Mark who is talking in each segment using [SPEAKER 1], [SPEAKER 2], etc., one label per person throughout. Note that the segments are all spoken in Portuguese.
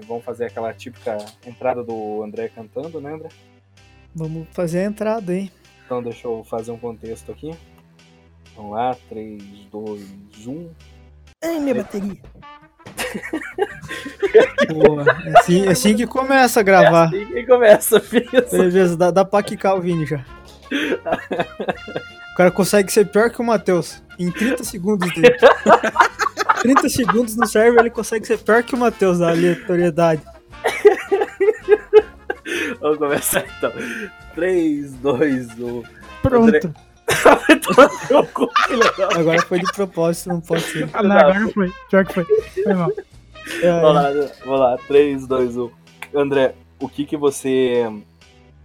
[SPEAKER 1] vamos fazer aquela típica entrada do André cantando, né, André?
[SPEAKER 2] Vamos fazer a entrada, hein?
[SPEAKER 1] Então deixa eu fazer um contexto aqui. Vamos lá, 3, 2, 1.
[SPEAKER 2] Ai, minha bateria. Boa, é assim, é assim que começa a gravar.
[SPEAKER 1] É assim que começa, filho.
[SPEAKER 2] Beleza, dá, dá pra quicar o Vini já. O cara consegue ser pior que o Matheus em 30 segundos dele. 30 segundos no server ele consegue ser pior que o Matheus da aleatoriedade.
[SPEAKER 1] Vamos começar então. 3, 2, 1.
[SPEAKER 2] Pronto.
[SPEAKER 1] André-
[SPEAKER 2] Agora foi de propósito, não pode ser.
[SPEAKER 3] Ah, não, agora não foi. Pior que foi. Foi mal.
[SPEAKER 2] É,
[SPEAKER 1] Vamos lá, vamos lá. 3, 2, 1. André, o que que você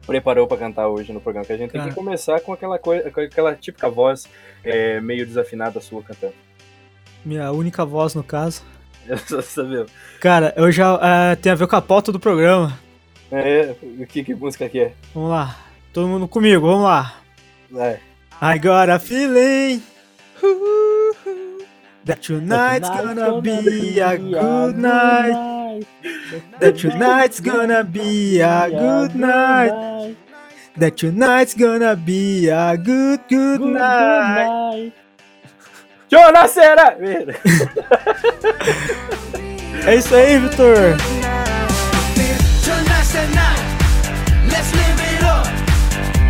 [SPEAKER 1] preparou pra cantar hoje no programa? Que a gente tem que começar com aquela, coisa, com aquela típica voz é, meio desafinada sua cantando.
[SPEAKER 2] Minha única voz no caso.
[SPEAKER 1] Você sabe?
[SPEAKER 2] Cara, eu já é, tem a ver com a pauta do programa.
[SPEAKER 1] É, o que, que música que é?
[SPEAKER 2] Vamos lá. Todo mundo comigo, vamos lá.
[SPEAKER 1] Vai.
[SPEAKER 2] I got a feeling that tonight's gonna be a good night. That tonight's gonna be a good night. That tonight's gonna be a good, good night.
[SPEAKER 1] Jonas Cera!
[SPEAKER 2] É isso aí, Vitor.
[SPEAKER 4] Tonight's the night. Let's live it up.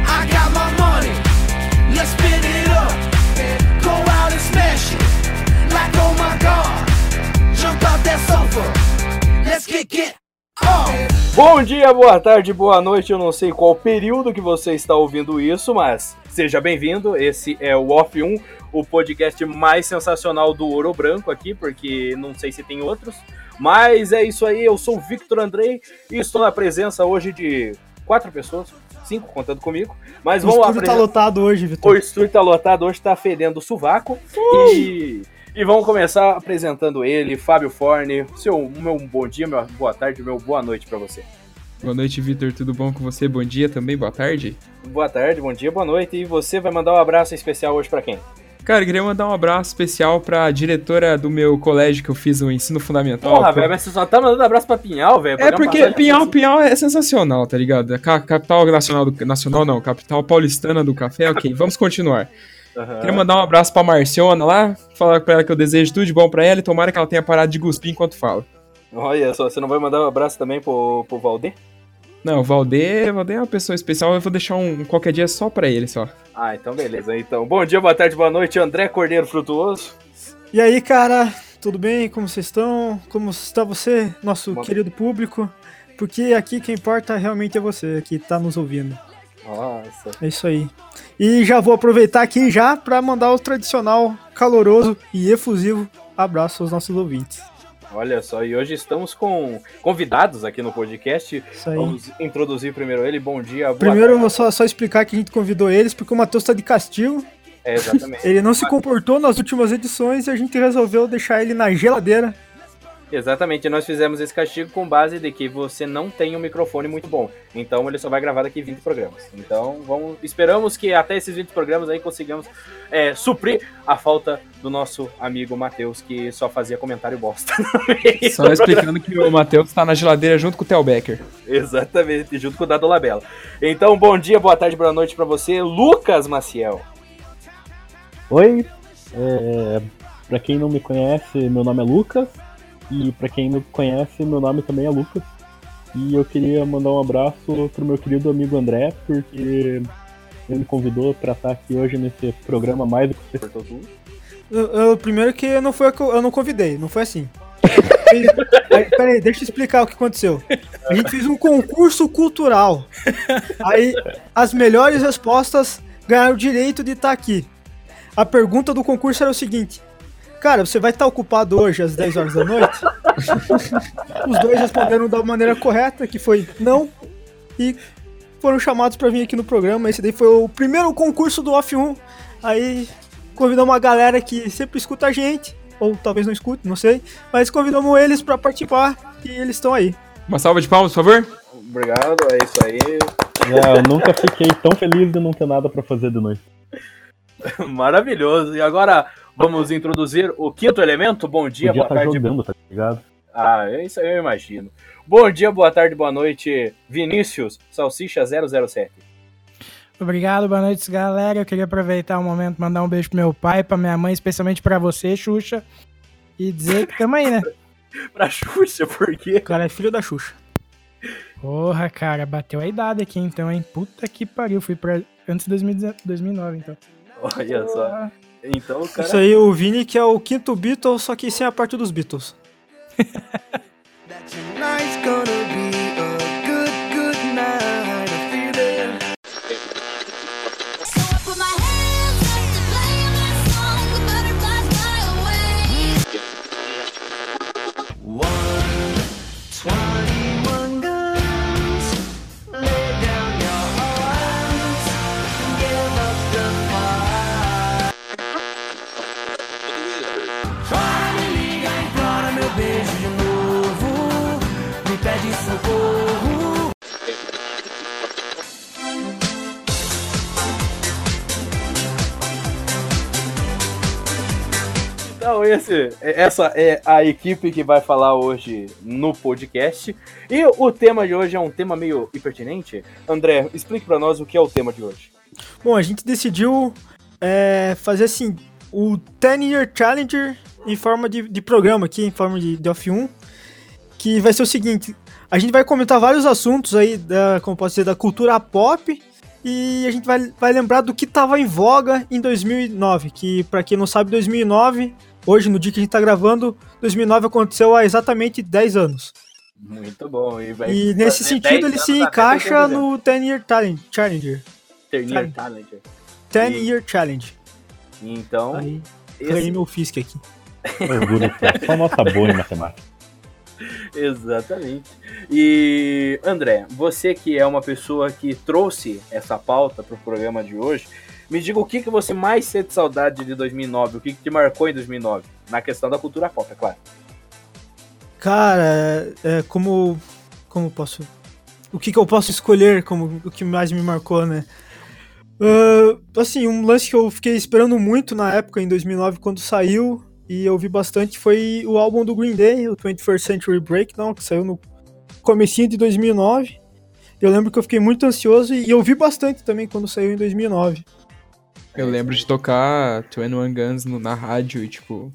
[SPEAKER 4] I got my money. Let's spin it up. Go out and smash it. Like oh my god. Jump out that sofa. Let's kick it off.
[SPEAKER 1] Bom dia, boa tarde, boa noite. Eu não sei qual período que você está ouvindo isso, mas seja bem-vindo. Esse é o Off 1, o podcast mais sensacional do Ouro Branco aqui, porque não sei se tem outros. Mas é isso aí, eu sou o Victor Andrei e estou na presença hoje de quatro pessoas, cinco contando comigo. Mas
[SPEAKER 2] O
[SPEAKER 1] vamos lá.
[SPEAKER 2] estúdio tá lotado hoje,
[SPEAKER 1] O
[SPEAKER 2] Vitor.
[SPEAKER 1] estúdio tá lotado, hoje tá fedendo sovaco. E, e vamos começar apresentando ele, Fábio Forne. Seu meu bom dia, meu boa tarde, meu boa noite pra você.
[SPEAKER 3] Boa noite, Vitor. Tudo bom com você? Bom dia também, boa tarde.
[SPEAKER 1] Boa tarde, bom dia, boa noite. E você vai mandar um abraço especial hoje pra quem?
[SPEAKER 3] Cara, eu queria mandar um abraço especial pra diretora do meu colégio que eu fiz o ensino fundamental.
[SPEAKER 1] Porra, velho, mas você só tá mandando abraço pra Pinhal, velho.
[SPEAKER 3] É porque Pinhal, Pinhal é sensacional, tá ligado? Capital nacional do nacional não, capital paulistana do café. OK, vamos continuar.
[SPEAKER 1] Aham.
[SPEAKER 3] Queria mandar um abraço pra Marciona lá, falar pra ela que eu desejo tudo de bom pra ela e tomara que ela tenha parado de cuspir enquanto fala.
[SPEAKER 1] Olha só, você não vai mandar um abraço também pro, pro Valdir?
[SPEAKER 3] Não, o Valdir, o Valdir é uma pessoa especial, eu vou deixar um, um qualquer dia só pra ele só.
[SPEAKER 1] Ah, então beleza. Então, bom dia, boa tarde, boa noite, André Cordeiro Frutuoso.
[SPEAKER 2] E aí, cara, tudo bem? Como vocês estão? Como está você, nosso
[SPEAKER 1] Bom.
[SPEAKER 2] querido público? Porque aqui quem importa realmente é você que tá nos ouvindo.
[SPEAKER 1] Nossa.
[SPEAKER 2] É isso aí. E já vou aproveitar aqui já para mandar o tradicional, caloroso e efusivo abraço aos nossos ouvintes.
[SPEAKER 1] Olha só, e hoje estamos com convidados aqui no podcast.
[SPEAKER 2] Isso aí.
[SPEAKER 1] Vamos introduzir primeiro ele. Bom dia,
[SPEAKER 2] Primeiro,
[SPEAKER 1] tarde.
[SPEAKER 2] só, só explicar que a gente convidou eles porque o Matheus tá de castigo.
[SPEAKER 1] É, exatamente.
[SPEAKER 2] Ele não se comportou nas últimas edições e a gente resolveu deixar ele na geladeira.
[SPEAKER 1] Exatamente, nós fizemos esse castigo com base de que você não tem um microfone muito bom. Então ele só vai gravar daqui 20 programas. Então vamos, esperamos que até esses 20 programas aí consigamos é, suprir a falta do nosso amigo Matheus, que só fazia comentário bosta.
[SPEAKER 3] Só
[SPEAKER 1] do
[SPEAKER 3] explicando que o Matheus tá na geladeira junto com o Theo Becker.
[SPEAKER 1] Exatamente, junto com o Dado Labella. Então, bom dia, boa tarde, boa noite pra você, Lucas Maciel.
[SPEAKER 5] Oi, é, pra quem não me conhece, meu nome é Lucas. E pra quem não conhece, meu nome também é Lucas. E eu queria mandar um abraço pro meu querido amigo André, porque ele me convidou pra estar aqui hoje nesse programa mais do que
[SPEAKER 2] eu- primeiro que não foi eu, eu não convidei, não foi assim. Aí, Peraí, deixa eu explicar o que aconteceu. A gente fez um concurso cultural. Aí as melhores respostas ganharam o direito de estar aqui. A pergunta do concurso era o seguinte: Cara, você vai estar ocupado hoje às 10 horas da noite? Os dois responderam da maneira correta, que foi não, e foram chamados para vir aqui no programa. Esse daí foi o primeiro concurso do Off 1. Aí convidamos uma galera que sempre escuta a gente, ou talvez não escute, não sei, mas convidamos eles para participar e eles estão aí.
[SPEAKER 3] Uma salva de palmas, por favor.
[SPEAKER 1] Obrigado, é isso aí.
[SPEAKER 5] É, eu nunca fiquei tão feliz de não ter nada pra fazer de noite.
[SPEAKER 1] Maravilhoso. E agora vamos introduzir o quinto elemento. Bom dia,
[SPEAKER 5] Podia
[SPEAKER 1] boa
[SPEAKER 5] estar
[SPEAKER 1] tarde.
[SPEAKER 5] jogando, tá ligado?
[SPEAKER 1] Ah, é isso aí eu imagino. Bom dia, boa tarde, boa noite, Vinícius, Salsicha 007.
[SPEAKER 6] Obrigado, boa noite, galera. Eu queria aproveitar o momento mandar um beijo pro meu pai, pra minha mãe, especialmente pra você, Xuxa. E dizer que tamo aí, né?
[SPEAKER 1] Pra Xuxa, por quê?
[SPEAKER 2] O cara é filho da Xuxa.
[SPEAKER 6] Porra, cara, bateu a idade aqui então, hein? Puta que pariu. Fui pra antes de 2019, 2009, então.
[SPEAKER 1] Olha só. Então cara.
[SPEAKER 2] Isso aí, o Vini, que é o quinto Beatles, só que sem a parte dos Beatles.
[SPEAKER 1] Esse, essa é a equipe que vai falar hoje no podcast. E o tema de hoje é um tema meio impertinente. André, explique pra nós o que é o tema de hoje.
[SPEAKER 2] Bom, a gente decidiu é, fazer assim, o 10 Year Challenger em forma de, de programa aqui, em forma de, de off 1, que vai ser o seguinte, a gente vai comentar vários assuntos aí, da, como posso dizer, da cultura pop, e a gente vai, vai lembrar do que tava em voga em 2009, que pra quem não sabe, 2009, hoje no dia que a gente tá gravando, 2009 aconteceu há exatamente 10 anos.
[SPEAKER 1] Muito bom. E, vai
[SPEAKER 2] E nesse sentido
[SPEAKER 1] 10
[SPEAKER 2] ele se encaixa
[SPEAKER 1] 80.
[SPEAKER 2] no 10 Year Talent, Challenger.
[SPEAKER 1] Ternier Talent.
[SPEAKER 2] 10
[SPEAKER 1] E-
[SPEAKER 2] Year Challenge.
[SPEAKER 1] Então,
[SPEAKER 2] Aí,
[SPEAKER 1] esse-
[SPEAKER 2] ganhei meu Fisk aqui.
[SPEAKER 5] Orgulho, só nossa boa em matemática.
[SPEAKER 1] Exatamente. E André, você que é uma pessoa que trouxe essa pauta para o programa de hoje, me diga o que, que você mais sente saudade de 2009, o que, que te marcou em 2009, na questão da cultura pop, é claro.
[SPEAKER 2] Cara, é, como. Como posso. O que, que eu posso escolher como o que mais me marcou, né? Ah, assim, um lance que eu fiquei esperando muito na época, em 2009, quando saiu, e eu vi bastante, foi o álbum do Green Day, o 21st Century Breakdown, que saiu no comecinho de 2009. Eu lembro que eu fiquei muito ansioso e eu vi bastante também quando saiu em 2009.
[SPEAKER 3] Eu lembro de tocar 21 Guns no- na rádio e, tipo,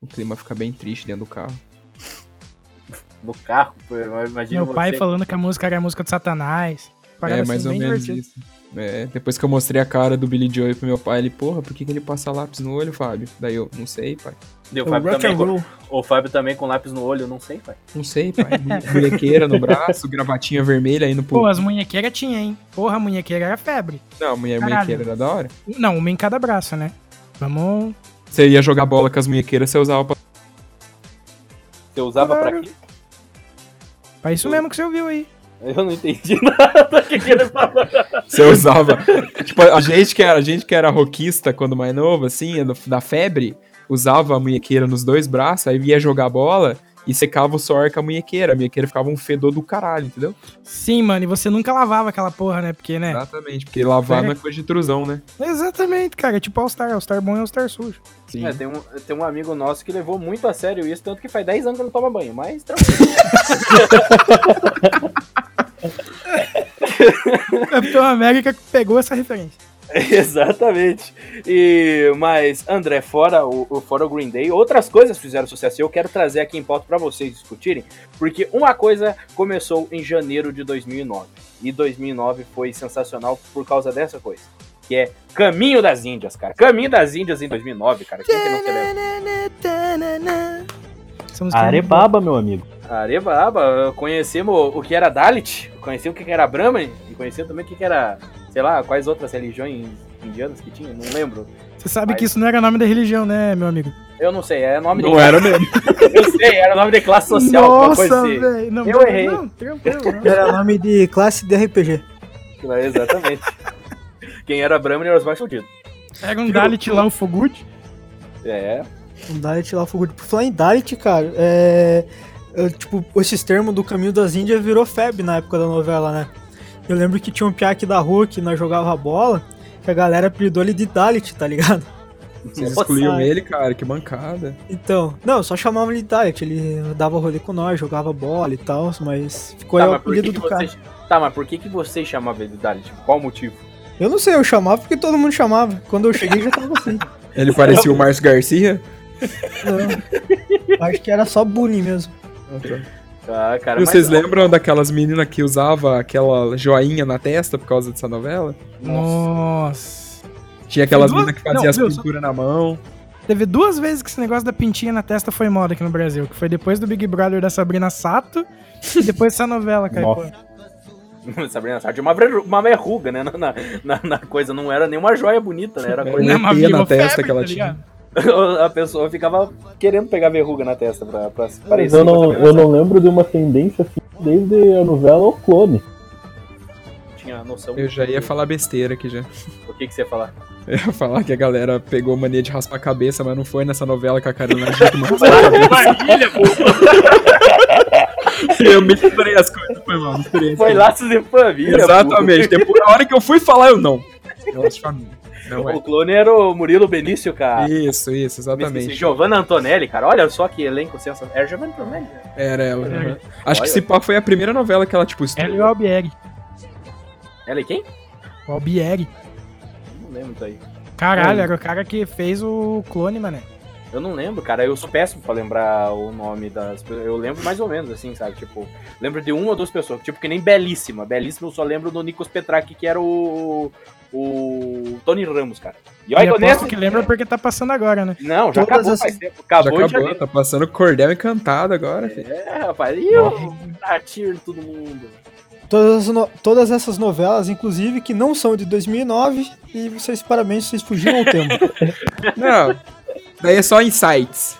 [SPEAKER 3] o clima fica bem triste dentro do carro.
[SPEAKER 1] No carro, pô, eu imagino
[SPEAKER 6] Meu pai
[SPEAKER 1] você-
[SPEAKER 6] falando que a música era a música do Satanás. Parada
[SPEAKER 3] é,
[SPEAKER 6] assim,
[SPEAKER 3] mais ou menos
[SPEAKER 6] divertida.
[SPEAKER 3] isso. É, depois que eu mostrei a cara do Billy Joy pro meu pai, ele, porra, por que, que ele passa lápis no olho, Fábio? Daí eu, não sei, pai.
[SPEAKER 1] Deu
[SPEAKER 2] O
[SPEAKER 1] Fábio,
[SPEAKER 2] rock
[SPEAKER 1] também
[SPEAKER 2] and
[SPEAKER 1] com, o Fábio também com lápis no olho, não sei, pai.
[SPEAKER 3] Não sei, pai. Munhequeira no braço, gravatinha vermelha aí no
[SPEAKER 6] Pô,
[SPEAKER 3] pulo.
[SPEAKER 6] as munhequeiras tinha, hein? Porra, a munhequeira era febre.
[SPEAKER 3] Não, a mulher munhequeira era da hora.
[SPEAKER 6] Não, uma em cada braço, né? Vamos.
[SPEAKER 3] Você ia jogar bola com as munhequeiras, você usava pra...
[SPEAKER 1] Você usava pra
[SPEAKER 6] Claro.
[SPEAKER 1] quê?
[SPEAKER 6] Pra isso mesmo que você ouviu aí.
[SPEAKER 1] Eu não entendi nada do que, que ele falou.
[SPEAKER 3] Você usava. tipo, a gente que era, a gente que era roquista quando mais novo, assim, do- da febre, usava a munhequeira nos dois braços, aí ia jogar bola e secava o suor com a munhequeira. A munhequeira ficava um fedor do caralho, entendeu?
[SPEAKER 6] Sim, mano, e você nunca lavava aquela porra, né? Porque, né?
[SPEAKER 3] Exatamente, porque lavar
[SPEAKER 6] É.
[SPEAKER 3] não é coisa de trusão, né?
[SPEAKER 6] Exatamente, cara. É tipo All-Star. All-Star bom e All-Star sujo.
[SPEAKER 3] Sim.
[SPEAKER 1] É, tem, um, tem um amigo nosso que levou muito a sério isso, tanto que faz 10 anos que não toma banho, mas tranquilo.
[SPEAKER 6] Capitão América pegou essa referência.
[SPEAKER 1] Exatamente. E, mas, André, fora o, o- fora o Green Day, outras coisas fizeram sucesso. Eu quero trazer aqui em pauta para vocês discutirem, porque uma coisa começou em janeiro de 2009. E 2009 foi sensacional por causa dessa coisa. Que é Caminho das Índias, cara. Caminho das Índias em 2009, cara. Quem que não
[SPEAKER 5] Arebaba, meu amigo.
[SPEAKER 1] Arebaba, conhecemos o que era Dalit, conhecemos o que era Brahman, e conhecemos também o que era, sei lá, quais outras religiões indianas que tinha, não lembro.
[SPEAKER 6] Você sabe
[SPEAKER 1] Mas-
[SPEAKER 6] que isso não era nome da religião, né, meu amigo?
[SPEAKER 1] Eu não sei, é nome de
[SPEAKER 3] Não era mesmo.
[SPEAKER 1] Eu sei, era nome de classe social,
[SPEAKER 6] Nossa,
[SPEAKER 1] assim.
[SPEAKER 6] velho. Não,
[SPEAKER 1] Eu
[SPEAKER 6] não,
[SPEAKER 1] errei.
[SPEAKER 6] Não, tranquilo. não.
[SPEAKER 2] Era nome de classe de RPG.
[SPEAKER 1] É, Exatamente. Quem era Brahman era os mais fudidos.
[SPEAKER 6] Era um Dalit lá, o Fogut.
[SPEAKER 1] É,
[SPEAKER 2] Um Dalit lá, o fogo. Por falar em Dalit, cara, é, é, Tipo, esses termos do caminho das Índias virou febre na época da novela, né? Eu lembro que tinha um piá aqui da rua que nós jogava bola, que a galera apelidou ele de Dalit, tá ligado?
[SPEAKER 3] Vocês
[SPEAKER 1] Nossa.
[SPEAKER 3] excluíam ele, cara, que mancada.
[SPEAKER 2] Então, não, só chamava ele de Diet, ele dava rolê com nós, jogava bola e tal, mas ficou
[SPEAKER 1] Tá,
[SPEAKER 2] aí o apelido
[SPEAKER 1] que
[SPEAKER 2] do cara.
[SPEAKER 1] você... tá, mas por que, que você chamava ele de Dali? Tipo, qual o motivo?
[SPEAKER 2] Eu não sei, eu chamava porque todo mundo chamava. Quando eu cheguei já tava assim.
[SPEAKER 3] Ele parecia o Márcio Garcia.
[SPEAKER 2] Não. Acho que era só bullying mesmo.
[SPEAKER 1] Ah, cara,
[SPEAKER 3] vocês
[SPEAKER 1] mas-
[SPEAKER 3] lembram daquelas meninas que usava aquela joinha na testa por causa dessa novela?
[SPEAKER 6] Nossa.
[SPEAKER 3] Tinha aquelas
[SPEAKER 6] duas-
[SPEAKER 3] meninas que faziam as
[SPEAKER 6] viu, só-
[SPEAKER 3] pinturas na mão.
[SPEAKER 6] Teve duas vezes que esse negócio da pintinha na testa foi moda aqui no Brasil. Que foi depois do Big Brother da Sabrina Sato e depois dessa novela, cara.
[SPEAKER 1] Sabrina Sato tinha uma, verru- uma verruga, né? Na, na, na- coisa, não era nenhuma joia bonita, né? Era
[SPEAKER 3] Era
[SPEAKER 1] coisa.
[SPEAKER 6] É uma
[SPEAKER 3] um na testa
[SPEAKER 6] febre,
[SPEAKER 3] que ela
[SPEAKER 6] tá
[SPEAKER 3] tinha.
[SPEAKER 1] A pessoa ficava querendo pegar verruga na testa pra, pra parecer.
[SPEAKER 5] eu
[SPEAKER 1] com a
[SPEAKER 5] não, eu não lembro de uma tendência assim desde a novela O Clone.
[SPEAKER 1] Tinha noção
[SPEAKER 3] Eu já ia falar besteira aqui já.
[SPEAKER 1] o que, que você ia falar.
[SPEAKER 3] Eu ia falar que a galera pegou mania de raspar a cabeça, mas não foi nessa novela que a Carolina Dickman raspou a cabeça. Eu misturei as coisas, foi mal, misturei.
[SPEAKER 1] Foi laços de família.
[SPEAKER 3] Exatamente. Depois, a hora que eu fui falar, eu não. Laços de família. Não é.
[SPEAKER 1] O clone era o Murilo Benício, cara.
[SPEAKER 3] Isso, isso, exatamente.
[SPEAKER 1] Giovanna Antonelli, cara. Olha só que elenco sensacional. Era Giovanna Antonelli. né?
[SPEAKER 3] Era ela.
[SPEAKER 6] Era.
[SPEAKER 3] aham. Acho que
[SPEAKER 1] Olha.
[SPEAKER 3] esse pá foi a primeira novela que ela, tipo,
[SPEAKER 6] Ela e o Albieri.
[SPEAKER 1] Ela e quem?
[SPEAKER 6] O Albieri.
[SPEAKER 1] Não lembro disso aí.
[SPEAKER 6] Caralho, era o cara que fez o clone, mané.
[SPEAKER 1] Eu não lembro, cara. Eu sou péssimo pra lembrar o nome das pessoas. Eu lembro mais ou menos, assim, sabe? Tipo, lembro de uma ou duas pessoas. Tipo, que nem Belíssima. Belíssima eu só lembro do Nikos Petraki, que era o. O Tony Ramos, cara. E
[SPEAKER 6] E
[SPEAKER 1] olha, nessa.
[SPEAKER 6] que lembra porque tá passando agora, né?
[SPEAKER 1] Não, já
[SPEAKER 2] Todas
[SPEAKER 1] acabou
[SPEAKER 2] essas-
[SPEAKER 1] faz tempo.
[SPEAKER 3] Já
[SPEAKER 1] Acabou, em
[SPEAKER 3] acabou, tá passando cordel encantado agora, filho.
[SPEAKER 1] É, rapaz. E em todo mundo.
[SPEAKER 2] Todas, as no- todas essas novelas, inclusive, que não são de 2009, e vocês, parabéns, vocês fugiram ao tempo.
[SPEAKER 3] Não, daí é só insights.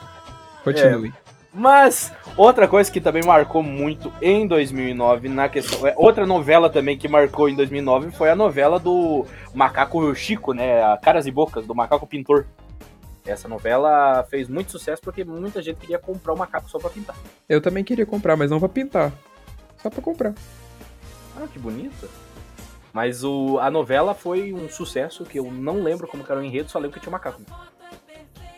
[SPEAKER 3] Continue.
[SPEAKER 1] Mas outra coisa que também marcou muito em 2009 na questão, é, outra novela também que marcou em 2009 foi a novela do Macaco Chico, né, a Caras e Bocas do Macaco Pintor. Essa novela fez muito sucesso porque muita gente queria comprar o macaco só pra pintar.
[SPEAKER 3] Eu também queria comprar, mas não pra pintar. Só pra comprar.
[SPEAKER 1] Ah, que bonito. Mas o, a novela foi um sucesso que eu não lembro como era o enredo, só lembro que tinha um macaco.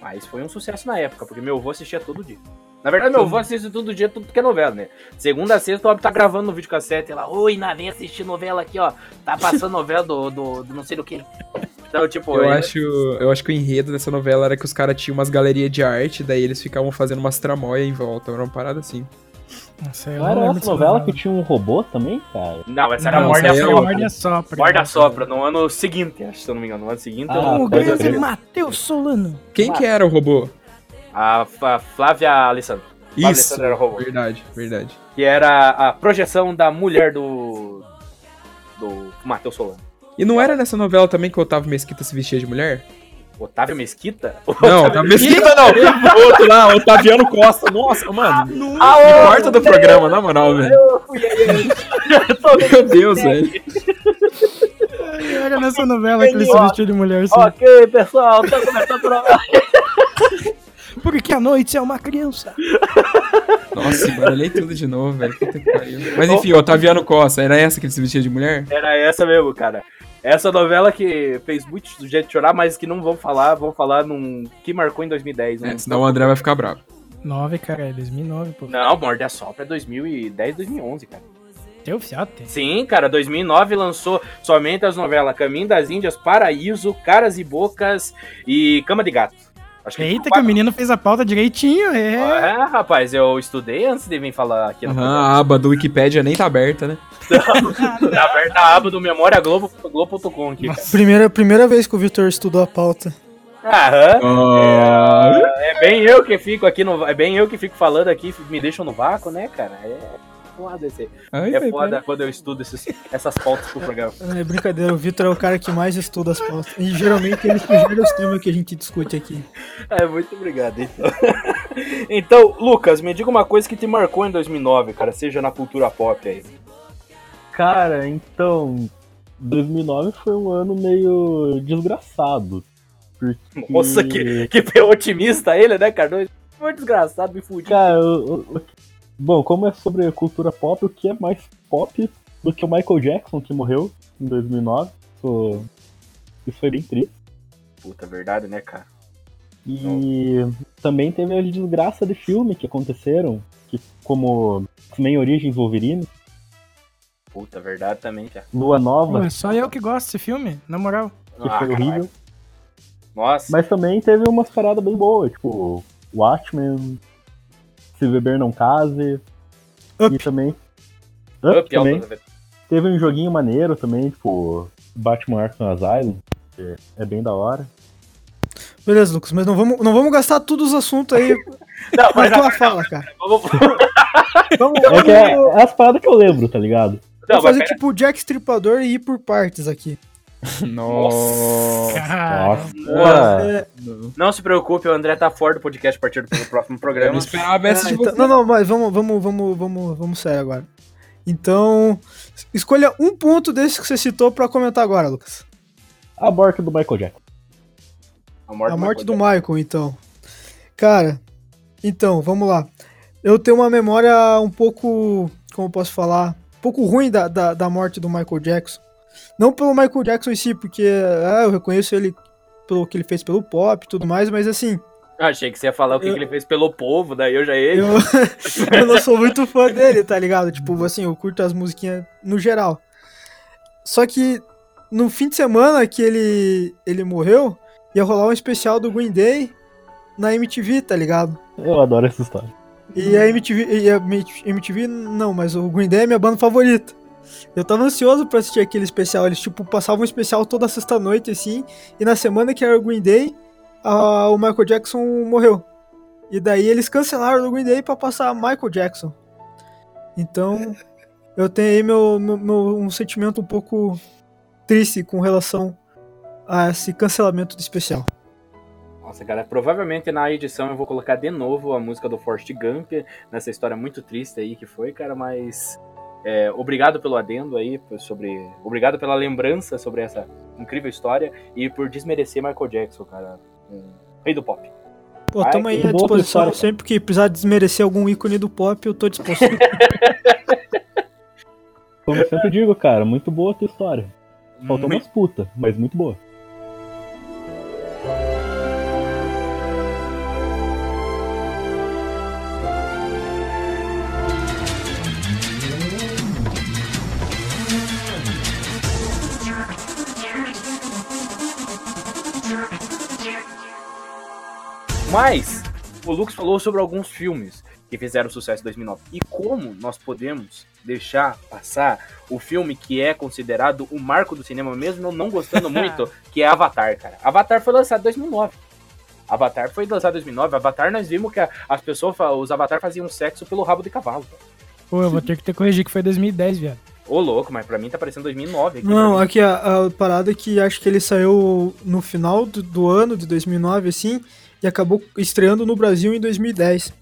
[SPEAKER 1] Mas foi um sucesso na época, porque meu avô assistia todo dia. Na verdade, meu avô assiste todo dia tudo que é novela, né? Segunda a sexta, o Bob tá gravando no videocassete. Ela, oi, Ná, vem assistir novela aqui, ó. Tá passando novela do, do, do não sei do que. Então, tipo,
[SPEAKER 3] Eu acho, eu acho que o enredo dessa novela era que os caras tinham umas galerias de arte, daí eles ficavam fazendo umas tramóias em volta. Era uma parada assim.
[SPEAKER 6] Nossa, eu
[SPEAKER 5] Não era
[SPEAKER 6] lembro
[SPEAKER 5] essa novela que tinha um robô também, cara?
[SPEAKER 1] Não, essa era
[SPEAKER 6] Não,
[SPEAKER 1] Morde a
[SPEAKER 3] é
[SPEAKER 1] Sopra.
[SPEAKER 6] Morde a Sopra.
[SPEAKER 1] Morde a Sopra, no ano seguinte, acho, se eu não me engano. No ano seguinte, eu
[SPEAKER 5] Ah,
[SPEAKER 1] não-
[SPEAKER 6] O grande. Matheus Solano.
[SPEAKER 3] Quem que era o robô?
[SPEAKER 1] A, F- Flávia Alessandro. Flávia
[SPEAKER 3] Isso,
[SPEAKER 1] Alessandro era o robô.
[SPEAKER 3] verdade, verdade.
[SPEAKER 1] Que era a projeção da mulher do. do Matheus Solano.
[SPEAKER 3] E não era nessa novela também que o Otávio Mesquita se vestia de mulher?
[SPEAKER 1] Otávio Mesquita?
[SPEAKER 3] Não, Otávio Mesquita não. O outro lá, Otaviano Costa. Nossa, mano. Me
[SPEAKER 1] Ah,
[SPEAKER 3] corta do programa, na moral, velho. Meu Deus, velho.
[SPEAKER 6] Era nessa novela que ele se vestiu de mulher, sim.
[SPEAKER 1] Ok, pessoal, tá começando programa.
[SPEAKER 6] Porque a noite é uma criança.
[SPEAKER 3] Nossa, baralhei tudo de novo, velho. Puta que pariu. Mas enfim, Otaviano Costa, era essa que ele se vestia de mulher?
[SPEAKER 1] Era essa mesmo, cara. Essa novela que fez muito gente chorar, mas que não vão falar, vão falar num. que marcou em 2010, né?
[SPEAKER 3] É, senão o André vai ficar bravo.
[SPEAKER 6] 9, cara, é 2009, pô.
[SPEAKER 1] Não, Morde a Sopra é 2010, 2011, cara.
[SPEAKER 6] Tem oficial, tem.
[SPEAKER 1] Sim, cara, 2009 lançou somente as novelas Caminho das Índias, Paraíso, Caras e Bocas e Cama de Gato. Acho
[SPEAKER 6] Eita, que o menino fez a pauta direitinho, é.
[SPEAKER 1] É, rapaz, eu estudei antes de vir falar aqui programa.
[SPEAKER 3] a aba do Wikipedia nem tá aberta, né?
[SPEAKER 1] Tá aberta a aba do Memória Globo, Globo.com aqui. cara.
[SPEAKER 2] Primeira, primeira vez que o Vitor estudou a pauta.
[SPEAKER 1] Aham.
[SPEAKER 3] Ah,
[SPEAKER 1] É bem eu que fico aqui no. É bem eu que fico falando aqui, me deixam no vácuo, né, cara? É foda esse.
[SPEAKER 3] ai,
[SPEAKER 1] É
[SPEAKER 3] vai,
[SPEAKER 1] foda quando eu estudo esses- essas pautas pro programa.
[SPEAKER 2] É brincadeira, o Vitor é o cara que mais estuda as pautas. E geralmente ele sugere os temas que a gente discute aqui.
[SPEAKER 1] É, muito obrigado, então. então, Lucas, me diga uma coisa que te marcou em 2009, cara, seja na cultura pop aí.
[SPEAKER 5] Cara, então. 2009 foi um ano meio desgraçado. Porque...
[SPEAKER 1] Nossa, que, que otimista ele, né, Cardoso? Foi desgraçado, me fudi.
[SPEAKER 5] Cara, eu- eu- bom, como é sobre cultura pop, o que é mais pop do que o Michael Jackson, que morreu em 2009? Isso, isso foi bem triste.
[SPEAKER 1] Puta, verdade, né, cara?
[SPEAKER 5] E também teve a desgraça de filme que aconteceram, que como X-Men Origins Wolverine,
[SPEAKER 1] Puta, verdade também, cara.
[SPEAKER 5] Lua Nova,
[SPEAKER 6] Pô, é só eu que gosto desse filme, na moral.
[SPEAKER 5] que
[SPEAKER 1] Ah,
[SPEAKER 5] foi
[SPEAKER 1] caralho.
[SPEAKER 5] horrível.
[SPEAKER 1] Nossa.
[SPEAKER 5] Mas também teve umas paradas bem boas, tipo Watchmen, Se Beber Não Case,
[SPEAKER 2] Up.
[SPEAKER 5] e também... Up,
[SPEAKER 1] Up,
[SPEAKER 5] também. Teve um joguinho maneiro também, tipo Batman Arkham Asylum, que é bem da hora.
[SPEAKER 2] Beleza, Lucas, mas não vamos, não vamos gastar todos os assuntos aí
[SPEAKER 1] Não,
[SPEAKER 2] na
[SPEAKER 1] mas
[SPEAKER 2] tua fala, cara.
[SPEAKER 1] vamos.
[SPEAKER 2] Vamos,
[SPEAKER 5] É, que é,
[SPEAKER 2] vamos-
[SPEAKER 5] é as paradas que eu lembro, tá ligado?
[SPEAKER 1] Não,
[SPEAKER 2] vamos fazer
[SPEAKER 1] pera-
[SPEAKER 2] tipo o Jack Stripador e ir por partes aqui.
[SPEAKER 3] Nossa.
[SPEAKER 1] Não se preocupe, o André tá fora do podcast a partir do próximo
[SPEAKER 3] Eu
[SPEAKER 1] programa.
[SPEAKER 3] não esperava essa
[SPEAKER 2] ah,
[SPEAKER 3] de
[SPEAKER 2] então-
[SPEAKER 3] você.
[SPEAKER 2] não, não, mas vamos, vamos, vamos, vamos, vamos sério agora. Então, escolha um ponto desse que você citou pra comentar agora, Lucas.
[SPEAKER 5] A morte do Michael Jackson.
[SPEAKER 1] A morte,
[SPEAKER 2] a morte do
[SPEAKER 1] Michael
[SPEAKER 2] Michael, então. Cara, então, vamos lá. Eu tenho uma memória um pouco, como eu posso falar, um pouco ruim da, da, da morte do Michael Jackson. Não pelo Michael Jackson em si, porque ah, eu reconheço ele pelo que ele fez pelo pop e tudo mais, mas assim,
[SPEAKER 1] Ah, achei que você ia falar o que,
[SPEAKER 2] Eu-
[SPEAKER 1] que ele fez pelo povo, daí eu já ia.
[SPEAKER 2] eu, eu não sou muito fã dele, tá ligado? Tipo, assim, eu curto as musiquinhas no geral. Só que no fim de semana que ele, ele morreu, ia rolar um especial do Green Day na MTV, tá ligado?
[SPEAKER 5] Eu adoro essa história.
[SPEAKER 2] E a MTV, e a MTV não, mas o Green Day é minha banda favorita. Eu tava ansioso pra assistir aquele especial. Eles, tipo, passavam um especial toda sexta-noite, assim. E na semana que era o Green Day, a- o Michael Jackson morreu. E daí eles cancelaram o Green Day pra passar Michael Jackson. Então, eu tenho aí meu, meu, meu- um sentimento um pouco triste com relação a esse cancelamento do especial.
[SPEAKER 1] Nossa, cara, provavelmente na edição eu vou colocar de novo a música do Forrest Gump, nessa história muito triste aí que foi, cara, mas é, obrigado pelo adendo aí, por- sobre, obrigado pela lembrança sobre essa incrível história e por desmerecer Michael Jackson, cara, um rei do pop.
[SPEAKER 2] Pô,
[SPEAKER 1] Ai,
[SPEAKER 2] tamo aí à disposição.
[SPEAKER 5] história.
[SPEAKER 2] Sempre que precisar desmerecer algum ícone do pop, eu tô disposto.
[SPEAKER 5] Como eu sempre digo, cara, muito boa a tua história. Faltou
[SPEAKER 1] Muito-
[SPEAKER 5] umas puta, mas muito boa.
[SPEAKER 1] Mas o Lux falou sobre alguns filmes que fizeram sucesso em 2009. E como nós podemos deixar passar o filme que é considerado o marco do cinema, mesmo eu não gostando muito, que é Avatar, cara. Avatar foi lançado em 2009. Avatar foi lançado em 2009. Avatar nós vimos que a- as pessoas, os Avatar faziam sexo pelo rabo de cavalo. cara.
[SPEAKER 6] pô, eu vou ter que te corrigir que foi 2010, viado.
[SPEAKER 1] Ô louco, mas pra mim tá parecendo 2009 aqui.
[SPEAKER 2] Não, aqui a, a parada é que acho que ele saiu no final do, do ano de 2009, assim, e acabou estreando no Brasil em 2010.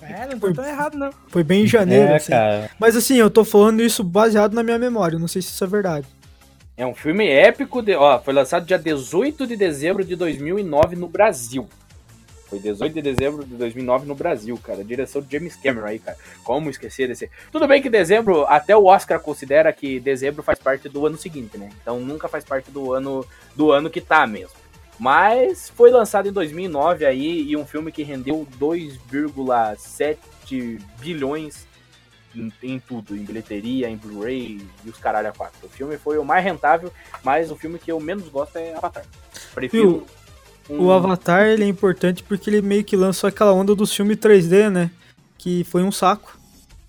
[SPEAKER 6] É, não tô tão errado, não.
[SPEAKER 2] Foi bem em janeiro,
[SPEAKER 5] é,
[SPEAKER 2] assim.
[SPEAKER 5] cara.
[SPEAKER 2] Mas assim, eu tô falando isso baseado na minha memória, não sei se isso é verdade.
[SPEAKER 1] É um filme épico, de, ó, foi lançado dia 18 de dezembro de 2009 no Brasil. Foi 18 de dezembro de 2009 no Brasil, cara. Direção de James Cameron aí, cara. Como esquecer desse... Tudo bem que dezembro, até o Oscar considera que dezembro faz parte do ano seguinte, né? Então nunca faz parte do ano do ano que tá mesmo. Mas foi lançado em 2009 aí e um filme que rendeu 2,7 bilhões em, em tudo, em bilheteria, em Blu-ray e os caralho a quatro. O filme foi o mais rentável, mas o filme que eu menos gosto é Avatar. Prefiro um-
[SPEAKER 2] O Avatar, ele é importante porque ele meio que lançou aquela onda dos filmes 3D, né? Que foi um saco.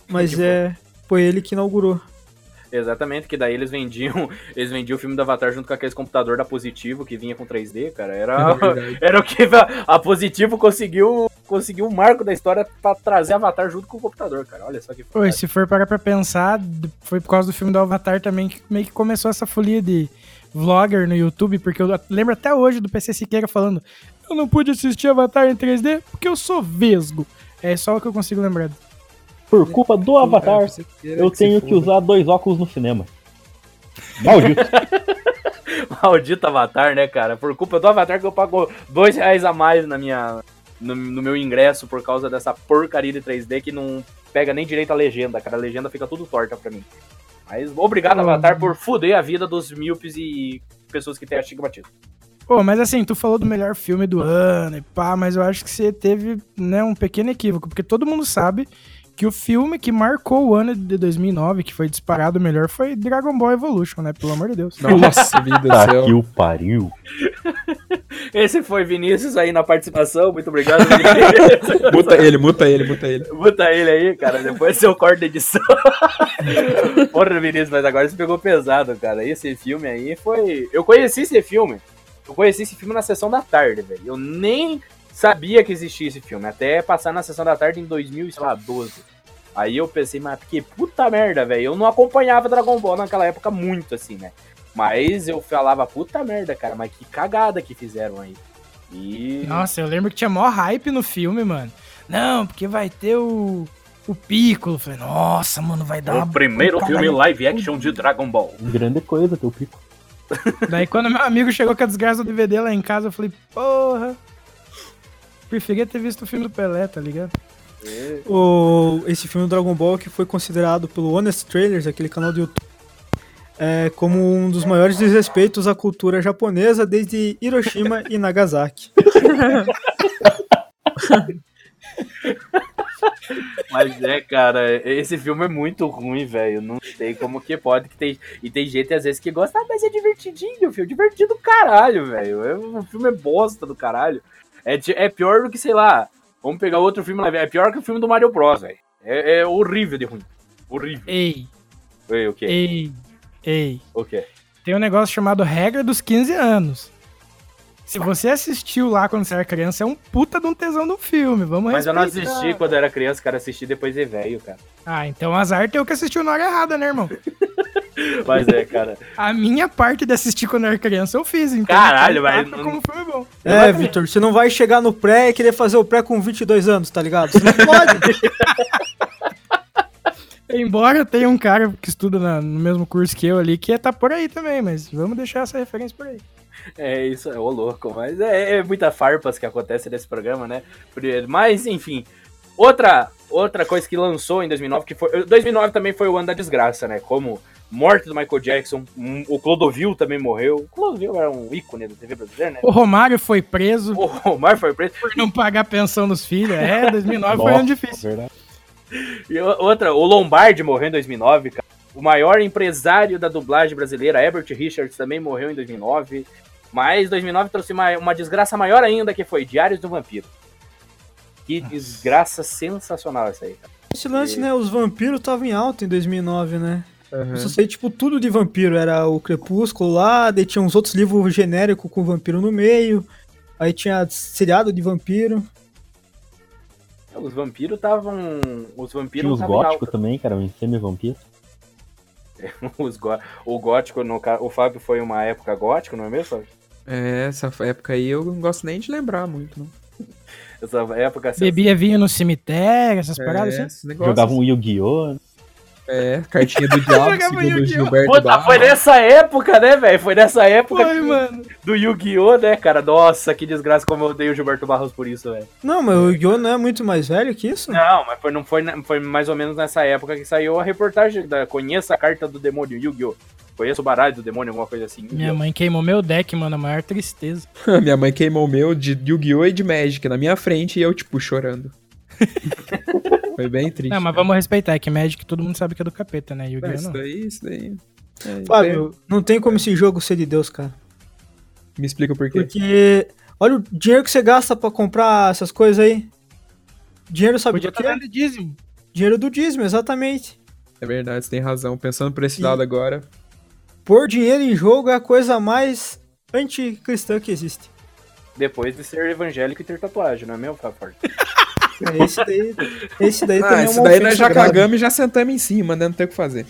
[SPEAKER 2] Mas
[SPEAKER 1] Que
[SPEAKER 2] é... Foi ele que inaugurou.
[SPEAKER 1] Exatamente, que daí eles vendiam, eles vendiam o filme do Avatar junto com aqueles computador da Positivo que vinha com 3D, cara. Era, era o que a, a Positivo conseguiu, conseguiu um marco da história pra trazer Avatar junto com o computador, cara. Olha só que
[SPEAKER 6] Pô, se for parar pra pensar, foi por causa do filme do Avatar também que meio que começou essa folia de vlogger no YouTube, porque eu lembro até hoje do PC Siqueira falando eu não pude assistir Avatar em 3D porque eu sou vesgo. É só o que eu consigo lembrar.
[SPEAKER 5] Por culpa do Avatar, eu tenho que usar dois óculos no cinema. Maldito.
[SPEAKER 1] Maldito Avatar, né, cara? Por culpa do Avatar que eu pago dois reais a mais na minha, no, no meu ingresso por causa dessa porcaria de 3D que não pega nem direito a legenda, cara. A legenda fica tudo torta pra mim. Mas obrigado,
[SPEAKER 6] Ah.
[SPEAKER 1] Avatar, por fuder a vida dos míopes e pessoas que têm astigmatismo.
[SPEAKER 6] Pô, mas assim, tu falou do melhor filme do ano e pá, mas eu acho que você teve, né, um pequeno equívoco, porque todo mundo sabe que o filme que marcou o ano de 2009, que foi disparado melhor, foi Dragon Ball Evolution, né? Pelo amor de Deus.
[SPEAKER 3] Nossa, vida do
[SPEAKER 5] Tá
[SPEAKER 3] céu.
[SPEAKER 5] que o pariu.
[SPEAKER 1] Esse foi Vinícius aí na participação. Muito obrigado, Vinícius.
[SPEAKER 3] Muta ele, muta ele, muta ele.
[SPEAKER 1] Muta ele aí, cara. Depois seu corte da edição. Porra, Vinícius, mas agora você pegou pesado, cara. Esse filme aí foi. Eu conheci esse filme. Eu conheci esse filme na sessão da tarde, velho. Eu nem sabia que existia esse filme. Até passar na sessão da tarde em 2012. Aí eu pensei, mas que puta merda, velho. Eu não acompanhava Dragon Ball naquela época muito, assim, né? Mas eu falava, puta merda, cara, mas que cagada que fizeram aí. E.
[SPEAKER 6] Nossa, eu lembro que tinha maior hype no filme, mano. Não, porque vai ter o. O Piccolo. Falei, nossa, mano, vai dar
[SPEAKER 1] o
[SPEAKER 6] uma
[SPEAKER 1] primeiro filme live action de Dragon Ball.
[SPEAKER 5] Grande coisa, teu pico.
[SPEAKER 6] Daí quando meu amigo chegou com a desgraça do DVD lá em casa, eu falei, porra. Preferia ter visto o filme do Pelé, tá ligado?
[SPEAKER 2] O, esse filme do Dragon Ball que foi considerado pelo Honest Trailers, aquele canal do YouTube, é, como um dos maiores desrespeitos à cultura japonesa desde Hiroshima e Nagasaki.
[SPEAKER 1] Mas é, cara, esse filme é muito ruim, velho. Não sei como que pode. Que tem... E tem gente às vezes que gosta, ah, mas é divertidinho, filho. Divertido do caralho, velho. É... O filme é bosta do caralho. É, é pior do que, sei lá. Vamos pegar outro filme lá. É pior que o filme do Mario Bros, velho. É, é horrível de ruim. Horrível.
[SPEAKER 6] Ei,
[SPEAKER 1] Ei, o quê?
[SPEAKER 6] ei, ei.
[SPEAKER 1] O quê?
[SPEAKER 6] Tem um negócio chamado Regra dos 15 anos. Se você assistiu lá quando você era criança, é um puta de um tesão do filme. Vamos
[SPEAKER 1] Mas eu não
[SPEAKER 6] respeitar.
[SPEAKER 1] assisti quando eu era criança, cara. Assisti depois de velho, cara.
[SPEAKER 6] Ah, então azar teu que assistiu na hora errada, né, irmão?
[SPEAKER 1] Mas é, cara.
[SPEAKER 6] A minha parte de assistir quando eu era criança eu fiz, então.
[SPEAKER 1] Caralho,
[SPEAKER 6] tá
[SPEAKER 1] mas não-
[SPEAKER 6] como filme bom.
[SPEAKER 2] É, Vitor, você não vai chegar no pré e querer fazer o pré com 22 anos, tá ligado? Você não pode.
[SPEAKER 6] Embora tenha um cara que estuda na- no mesmo curso que eu ali, que tá por aí também, mas vamos deixar essa referência por aí.
[SPEAKER 1] É isso, é o louco, mas é, é muita farpas que acontece nesse programa, né? Mas, enfim, outra outra coisa que lançou em 2009, que foi... 2009 também foi o ano da desgraça, né? Como morte do Michael Jackson, um- o Clodovil também morreu. O Clodovil era um ícone da TV brasileira, né?
[SPEAKER 6] O Romário foi preso
[SPEAKER 1] O Romar foi preso.
[SPEAKER 6] por não pagar a pensão dos filhos. É, 2009 foi um ano difícil.
[SPEAKER 5] Verdade.
[SPEAKER 1] E o- outra, o Lombardi morreu em 2009, cara. O maior empresário da dublagem brasileira, Herbert Richards, também morreu em 2009. Mas 2009 trouxe uma, uma desgraça maior ainda, que foi Diários do Vampiro. Que desgraça sensacional essa aí, cara.
[SPEAKER 2] Esse lance, né? Os vampiros estavam em alta em 2009, né? Eu só sei, tipo, tudo de vampiro. Era o Crepúsculo lá, daí tinha uns outros livros genéricos com vampiro no meio. Aí tinha seriado de vampiro.
[SPEAKER 1] Os vampiros estavam. Os
[SPEAKER 5] Tinha
[SPEAKER 1] vampiros
[SPEAKER 5] os
[SPEAKER 1] estavam em
[SPEAKER 5] góticos também, que eram semi-vampiros.
[SPEAKER 1] Os gó- O gótico, no o Fábio foi uma época gótico, não é mesmo, Fábio?
[SPEAKER 3] É, essa época aí eu não gosto nem de lembrar muito, não.
[SPEAKER 1] Essa época.
[SPEAKER 6] Bebia vinho no cemitério, essas paradas
[SPEAKER 3] É,
[SPEAKER 6] assim.
[SPEAKER 3] esse negócio.
[SPEAKER 5] Jogavam um Yu-Gi-Oh!
[SPEAKER 3] É, cartinha do diabo, segundo o
[SPEAKER 6] Yu-Gi-Oh!
[SPEAKER 3] Gilberto
[SPEAKER 1] Puta,
[SPEAKER 3] Barros.
[SPEAKER 1] foi nessa época, né, velho? Foi nessa época
[SPEAKER 6] Foi, mano.
[SPEAKER 1] do Yu-Gi-Oh, né, cara? Nossa, que desgraça como eu odeio o Gilberto Barros por isso, velho.
[SPEAKER 2] Não, mas o Yu não é muito mais velho que isso?
[SPEAKER 1] Não, mas foi, não foi, foi mais ou menos nessa época que saiu a reportagem da Conheça a Carta do Demônio, Yu-Gi-Oh! Conheço o baralho do demônio, alguma coisa assim.
[SPEAKER 6] Minha mãe queimou meu deck, mano, a maior tristeza.
[SPEAKER 3] Minha mãe queimou o meu de Yu-Gi-Oh! e de Magic na minha frente e eu, tipo, chorando. Foi bem triste.
[SPEAKER 6] Não, mas
[SPEAKER 3] né?
[SPEAKER 6] vamos respeitar, é que Magic todo mundo sabe que é do capeta, né?
[SPEAKER 3] É,
[SPEAKER 6] Yu-Gi-Oh!
[SPEAKER 3] isso
[SPEAKER 6] não.
[SPEAKER 3] daí, isso daí. É, isso
[SPEAKER 2] Fábio, não tem como esse jogo ser de Deus, cara.
[SPEAKER 3] Me explica por quê.
[SPEAKER 2] Porque olha o dinheiro que você gasta pra comprar essas coisas aí. Dinheiro sabe
[SPEAKER 6] Podia
[SPEAKER 2] do
[SPEAKER 6] estar
[SPEAKER 2] quê?
[SPEAKER 6] dando dízimo.
[SPEAKER 2] Dinheiro do dízimo, exatamente.
[SPEAKER 3] É verdade, você tem razão. Pensando por esse
[SPEAKER 2] E-
[SPEAKER 3] lado agora.
[SPEAKER 2] Pôr dinheiro em jogo é a coisa mais anticristã que existe.
[SPEAKER 1] Depois de ser evangélico e ter tatuagem, não é mesmo, Faford?
[SPEAKER 2] É, Esse daí, esse daí
[SPEAKER 3] Ah,
[SPEAKER 2] também é
[SPEAKER 3] isso
[SPEAKER 2] uma
[SPEAKER 3] daí nós já
[SPEAKER 2] grave.
[SPEAKER 3] cagamos e já sentamos em cima, né? Não tem o que fazer.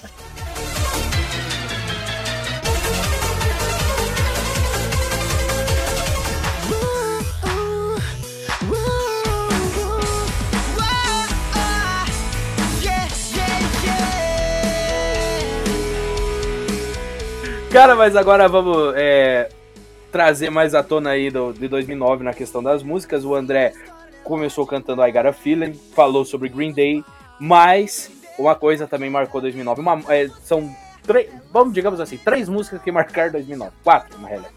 [SPEAKER 1] Cara, mas agora vamos é, trazer mais à tona aí do, de 2009 na questão das músicas. O André começou cantando I Got a Feeling, falou sobre Green Day, mas uma coisa também marcou 2009. Uma, é, são três, vamos digamos assim, três músicas que marcaram 2009. Quatro, na realidade.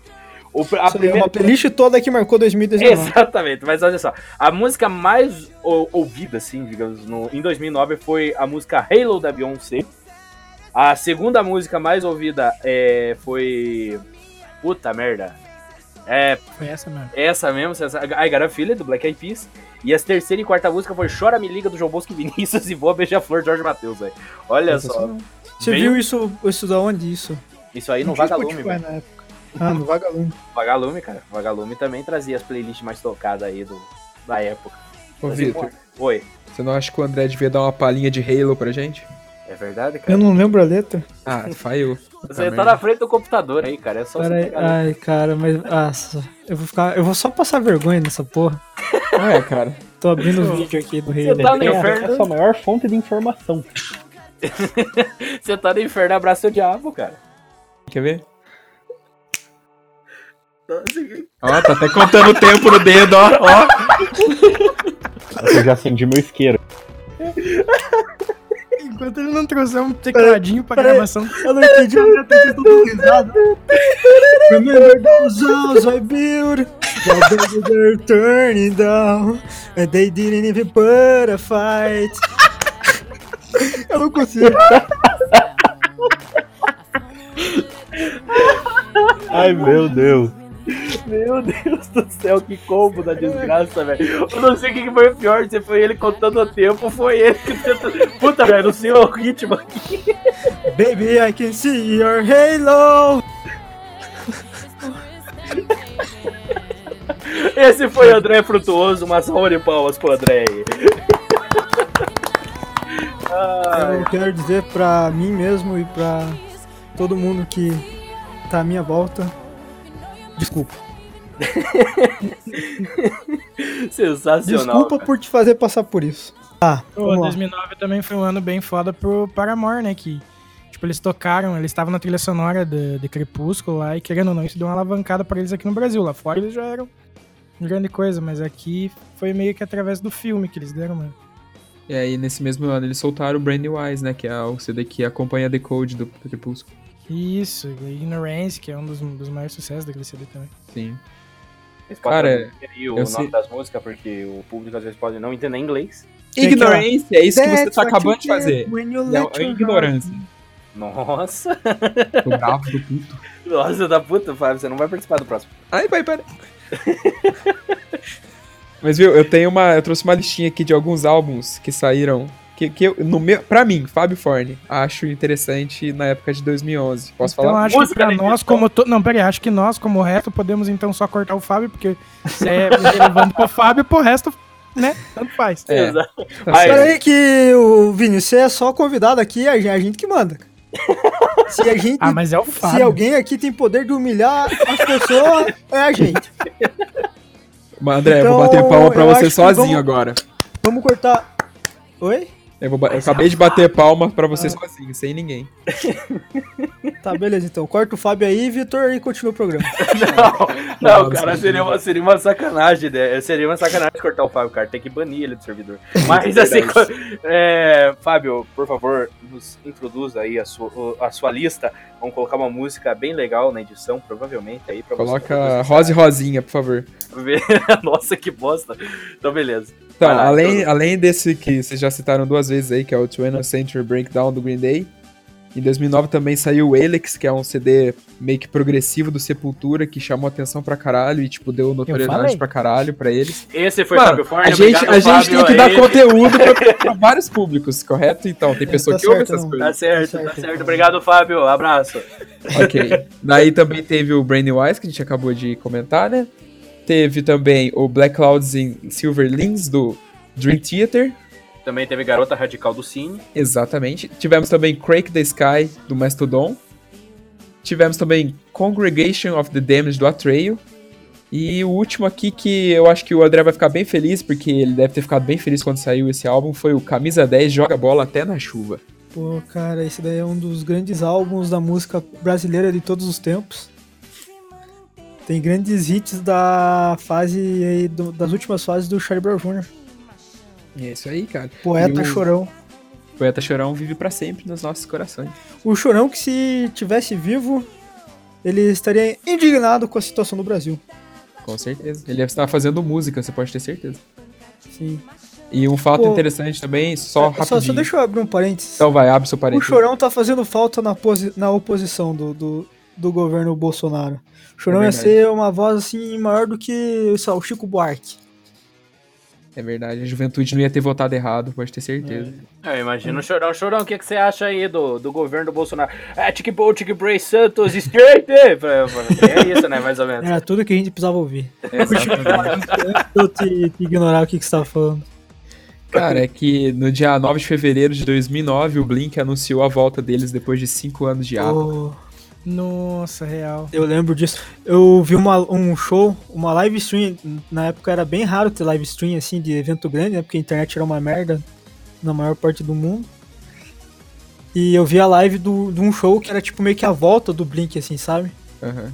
[SPEAKER 1] O, a
[SPEAKER 2] Isso aí é
[SPEAKER 1] primeira-
[SPEAKER 2] uma playlist toda que marcou 2019.
[SPEAKER 1] Exatamente, mas olha só. A música mais ou- ouvida, assim, digamos, no, em 2009 foi a música Halo da Beyoncé. A segunda música mais ouvida é, foi. Puta merda. É
[SPEAKER 6] Foi essa mesmo.
[SPEAKER 1] essa mesmo, essa, I Got a Feeling, do Black Eyed Peas. E as terceira e quarta música foi Chora Me Liga do João Bosco e Vinícius e Voa Beija-Flor Jorge Matheus, velho. Olha só.
[SPEAKER 2] Você
[SPEAKER 1] Bem-
[SPEAKER 2] viu isso, isso da onde? Isso?
[SPEAKER 1] Isso aí no Vagalume, velho.
[SPEAKER 2] na época. Ah, no Vagalume.
[SPEAKER 1] Vagalume, cara. Vagalume também trazia as playlists mais tocadas aí do, da época.
[SPEAKER 3] Ô,
[SPEAKER 1] Assim,
[SPEAKER 3] Vitor,
[SPEAKER 1] Oi.
[SPEAKER 3] você não acha que o André devia dar uma palhinha de Halo pra gente?
[SPEAKER 1] É verdade, cara?
[SPEAKER 2] Eu não lembro a letra.
[SPEAKER 3] Ah, falhou.
[SPEAKER 1] Você tá na frente do computador aí, cara. É só
[SPEAKER 2] Pera
[SPEAKER 1] você pegar
[SPEAKER 2] ai, cara, mas. Nossa, eu vou ficar. Eu vou só passar vergonha nessa porra.
[SPEAKER 3] É, cara.
[SPEAKER 2] Tô abrindo o vídeo aqui do Rei.
[SPEAKER 1] Você tá no inferno.
[SPEAKER 5] é a sua maior fonte de informação.
[SPEAKER 1] Você tá no inferno, abraça o diabo, cara.
[SPEAKER 3] Quer ver? Ó, tá até contando o tempo no dedo, ó. ó.
[SPEAKER 5] Eu já acendi meu isqueiro.
[SPEAKER 6] Enquanto ele não trouxer um tecladinho pra gravação.
[SPEAKER 2] Eu não entendi a letra, vocês estão risada. Remember those walls I built, that they're turning down, and they didn't even put a fight. Eu não consigo.
[SPEAKER 5] Ai, meu Deus.
[SPEAKER 1] Meu Deus do céu, que combo da desgraça, velho. Eu não sei o que foi pior, se foi ele contando o tempo, foi ele que tentou. Puta, velho, não sei o ritmo aqui.
[SPEAKER 2] Baby, I can see your halo.
[SPEAKER 1] Esse foi o André Frutuoso, uma salva de palmas pro André aí.
[SPEAKER 2] Eu quero dizer pra mim mesmo e pra todo mundo que tá à minha volta. Desculpa.
[SPEAKER 1] Sensacional.
[SPEAKER 2] Desculpa por te fazer passar por isso. Tá,
[SPEAKER 6] Pô,
[SPEAKER 2] vamos lá.
[SPEAKER 6] 2009 também foi um ano bem foda pro Paramore, né? Que, tipo, eles tocaram, eles estavam na trilha sonora de, de Crepúsculo lá, e querendo ou não, isso deu uma alavancada pra eles aqui no Brasil. Lá fora eles já eram grande coisa, mas aqui foi meio que através do filme que eles deram, mano.
[SPEAKER 3] E aí, nesse mesmo ano, eles soltaram o Brand New Eyes, né? Que é o CD que acompanha a Decode do Crepúsculo.
[SPEAKER 6] Isso, Ignorance, que é um dos, dos maiores sucessos daquele CD também.
[SPEAKER 3] Sim.
[SPEAKER 1] Vocês
[SPEAKER 3] Cara,
[SPEAKER 1] o nome
[SPEAKER 3] sei-
[SPEAKER 1] das músicas, porque o público às vezes pode não entender inglês.
[SPEAKER 2] Tem
[SPEAKER 3] Ignorance, é isso que você tá acabando
[SPEAKER 2] you
[SPEAKER 3] de fazer.
[SPEAKER 2] you
[SPEAKER 3] É, é ignorância.
[SPEAKER 1] Nossa,
[SPEAKER 3] Tô bravo do puto.
[SPEAKER 1] nossa da puta, Fábio, você não vai participar do próximo.
[SPEAKER 3] Ai, vai, para. Mas viu, eu tenho uma. Eu trouxe uma listinha aqui de alguns álbuns que saíram. Que, que eu, no meu, pra mim, Fábio Forne, acho interessante na época de 2011. Posso
[SPEAKER 6] Então
[SPEAKER 3] falar?
[SPEAKER 6] acho que
[SPEAKER 1] Música
[SPEAKER 6] pra
[SPEAKER 1] de
[SPEAKER 6] nós,
[SPEAKER 1] edição.
[SPEAKER 6] como. To... Não, peraí, acho que nós, como resto, podemos então só cortar o Fábio, porque se é relevante pro Fábio, pro resto, né? Tanto faz.
[SPEAKER 3] É.
[SPEAKER 1] Exato.
[SPEAKER 3] Tá
[SPEAKER 1] Aí,
[SPEAKER 2] Espera aí que o Vini, você é só convidado aqui, a gente, a gente que manda. Se a gente,
[SPEAKER 6] Ah, mas é o
[SPEAKER 2] se
[SPEAKER 6] Fábio.
[SPEAKER 2] alguém aqui tem poder de humilhar as pessoas, é a gente.
[SPEAKER 3] Mas, André, eu
[SPEAKER 2] Então,
[SPEAKER 3] vou bater palma pra você
[SPEAKER 2] que
[SPEAKER 3] sozinho
[SPEAKER 2] vamos-
[SPEAKER 3] agora.
[SPEAKER 2] Vamos cortar. Oi?
[SPEAKER 3] Eu, vou eu acabei de bater palma pra você sozinho, sem ninguém.
[SPEAKER 2] Tá, beleza então. Corta o Fábio aí, Vitor, e continua o programa.
[SPEAKER 1] Não,
[SPEAKER 3] Não,
[SPEAKER 1] cara, seria uma, seria uma sacanagem, né? Seria uma sacanagem cortar o Fábio, cara. Tem que banir ele do servidor. Mas assim, é, Fábio, por favor, nos introduza aí a sua, a sua lista. Vamos colocar uma música bem legal na edição, provavelmente, aí pra
[SPEAKER 3] Coloca Rosa e Rosinha, por favor.
[SPEAKER 1] você. Nossa, que bosta. Então, beleza.
[SPEAKER 3] Então,
[SPEAKER 1] lá,
[SPEAKER 3] além, além desse que vocês já citaram duas vezes aí, que é o 20th Century Breakdown do Green Day, em 2009 também saiu o Alex, que é um CD meio que progressivo do Sepultura, que chamou atenção pra caralho e, tipo, deu notoriedade pra caralho pra eles.
[SPEAKER 1] Esse foi
[SPEAKER 3] Mano,
[SPEAKER 1] Fábio Forne.
[SPEAKER 3] a gente,
[SPEAKER 1] obrigado,
[SPEAKER 3] a gente
[SPEAKER 1] Fábio,
[SPEAKER 3] tem que dar conteúdo pra, pra vários públicos, correto? Então, tem pessoa
[SPEAKER 2] tá
[SPEAKER 3] que ouve
[SPEAKER 2] certo,
[SPEAKER 3] essas
[SPEAKER 2] não.
[SPEAKER 1] Tá
[SPEAKER 3] coisas.
[SPEAKER 1] certo,
[SPEAKER 2] Tá
[SPEAKER 1] tá
[SPEAKER 2] certo.
[SPEAKER 1] certo. Obrigado, Fábio. Abraço.
[SPEAKER 3] Ok. Daí também teve o Brand New Eyes, que a gente acabou de comentar, né? Teve também o Black Clouds in Silver Links, do Dream Theater.
[SPEAKER 1] Também teve Garota Radical do Cine.
[SPEAKER 3] Exatamente. Tivemos também Crack the Sky, do Mastodon. Tivemos também Congregation of the Damned, do Atreio. E o último aqui que eu acho que o André vai ficar bem feliz, porque ele deve ter ficado bem feliz quando saiu esse álbum, foi o Camisa 10 Joga Bola Até na Chuva.
[SPEAKER 2] Pô, cara, esse daí é um dos grandes álbuns da música brasileira de todos os tempos. Tem grandes hits da fase do- das últimas fases do Charlie Brown Jr.
[SPEAKER 3] É isso aí, cara.
[SPEAKER 2] Poeta
[SPEAKER 3] o
[SPEAKER 2] Chorão.
[SPEAKER 3] Poeta Chorão vive pra sempre nos nossos corações.
[SPEAKER 2] O Chorão que se tivesse vivo, ele estaria indignado com a situação do Brasil.
[SPEAKER 3] Com certeza. Ele está fazendo música, você pode ter certeza.
[SPEAKER 2] Sim.
[SPEAKER 3] E um fato
[SPEAKER 2] Pô.
[SPEAKER 3] interessante também, só
[SPEAKER 2] Só,
[SPEAKER 3] rapidinho.
[SPEAKER 2] só deixa eu abrir um parênteses.
[SPEAKER 3] Então vai, abre seu
[SPEAKER 2] o
[SPEAKER 3] parênteses.
[SPEAKER 2] Chorão tá fazendo falta na, na oposição do, do, do governo Bolsonaro. O Chorão
[SPEAKER 3] É
[SPEAKER 2] ia ser uma voz assim maior do que lá, o Chico Buarque.
[SPEAKER 3] É verdade, a juventude não ia ter votado errado, pode ter certeza.
[SPEAKER 1] Eu imagino o Chorão. Chorão, o que, que você acha aí do, do governo do Bolsonaro? É, Tique Bowl, Tique Bray Santos, straight! É isso, né? Mais ou menos.
[SPEAKER 2] Era tudo que a gente precisava ouvir.
[SPEAKER 3] Exatamente.
[SPEAKER 2] Eu te, te ignorar o que, que você tava falando.
[SPEAKER 3] Cara, é que no dia 9 de fevereiro de 2009, o Blink anunciou a volta deles depois de 5 anos de ato.
[SPEAKER 2] Oh,
[SPEAKER 6] Nossa, real.
[SPEAKER 2] eu lembro disso. Eu vi uma, um show, uma live stream. Na época era bem raro ter live stream assim de evento grande, né? Porque a internet era uma merda na maior parte do mundo. E eu vi a live do, de um show que era tipo meio que a volta do Blink, assim, sabe?
[SPEAKER 3] Aham.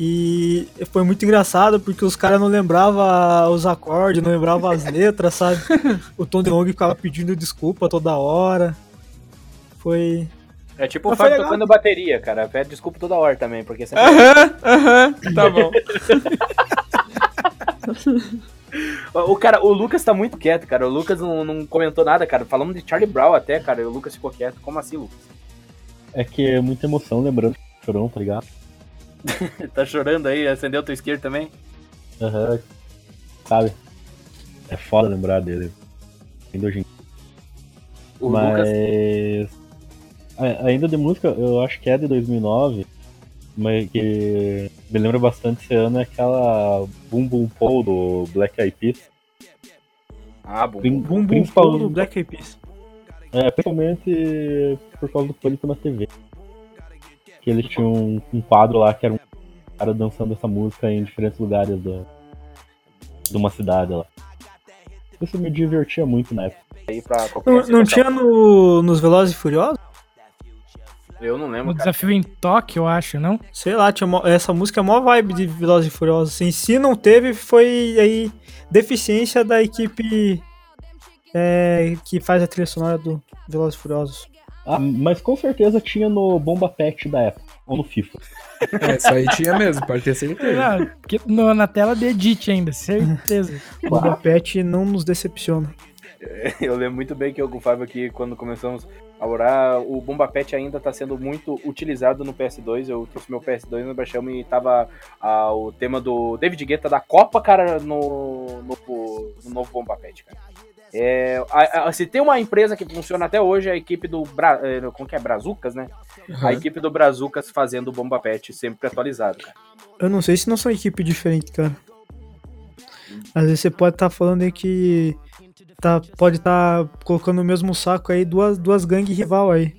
[SPEAKER 2] E foi muito engraçado porque os caras não lembravam os acordes, não lembravam as letras, sabe? O Tom DeLonge ficava pedindo desculpa toda hora. Foi.
[SPEAKER 1] É tipo o
[SPEAKER 2] Mas
[SPEAKER 1] Fábio
[SPEAKER 2] legal.
[SPEAKER 1] tocando bateria, cara. Pede desculpa toda hora também, porque sempre...
[SPEAKER 3] Aham, aham, tá bom.
[SPEAKER 1] O cara, o Lucas tá muito quieto, cara. O Lucas não, não comentou nada, cara. Falamos de Charlie Brown até, cara. E o Lucas ficou quieto. Como assim, Lucas?
[SPEAKER 5] É que é muita emoção lembrando do chorão, tá ligado?
[SPEAKER 1] tá chorando aí? Acendeu o teu esquerdo também?
[SPEAKER 5] Aham. Sabe? É foda lembrar dele. Ainda hoje em
[SPEAKER 1] O
[SPEAKER 5] Mas.
[SPEAKER 1] Lucas.
[SPEAKER 5] Ainda de música, eu acho que é de 2009, mas que me lembra bastante esse ano é aquela Boom Boom Pow do Black Eyed Peas.
[SPEAKER 1] Ah, bom.
[SPEAKER 5] Prin-
[SPEAKER 2] Bum
[SPEAKER 5] principal-
[SPEAKER 2] Pow do Black Eyed Peas.
[SPEAKER 5] É, principalmente por causa do pânico na TV. Que eles tinham um, um quadro lá que era um cara dançando essa música em diferentes lugares da, de uma cidade lá. Isso me divertia muito na época.
[SPEAKER 2] Não, não tinha no, nos Velozes e Furiosos?
[SPEAKER 1] Eu não
[SPEAKER 6] O
[SPEAKER 1] lembro, cara.
[SPEAKER 6] desafio em Tóquio, eu acho, não?
[SPEAKER 2] Sei lá, tinha mó- essa música é mó vibe de Velozes e Furiosos. Assim, se não teve, foi aí deficiência da equipe é, que faz a trilha sonora do Velozes e Furiosos.
[SPEAKER 5] Ah, mas com certeza tinha no Bomba Pet da época, ou no FIFA.
[SPEAKER 3] É, isso aí tinha mesmo, pode ter certeza.
[SPEAKER 6] Porque no- na tela de edit ainda, certeza.
[SPEAKER 2] O Boba Pet não nos decepciona.
[SPEAKER 1] Eu lembro muito bem que eu com o Fábio aqui, quando começamos a orar, o Bomba Pet ainda tá sendo muito utilizado no PS2. Eu trouxe meu PS2 no baixamos e tava ah, o tema do David Guetta da Copa, cara, no, no, no novo Bomba Pet, cara. É, a- a- se tem uma empresa que funciona até hoje, é a equipe do Bra, eh, como que é? Brazucas, né? A
[SPEAKER 3] Aham.
[SPEAKER 1] equipe do Brazucas fazendo o Bomba Pet sempre atualizado, cara.
[SPEAKER 2] Eu não sei se não são equipe diferente, cara. Às vezes você pode estar falando aí que tá, pode estar colocando no mesmo saco aí duas, duas gangues rival aí.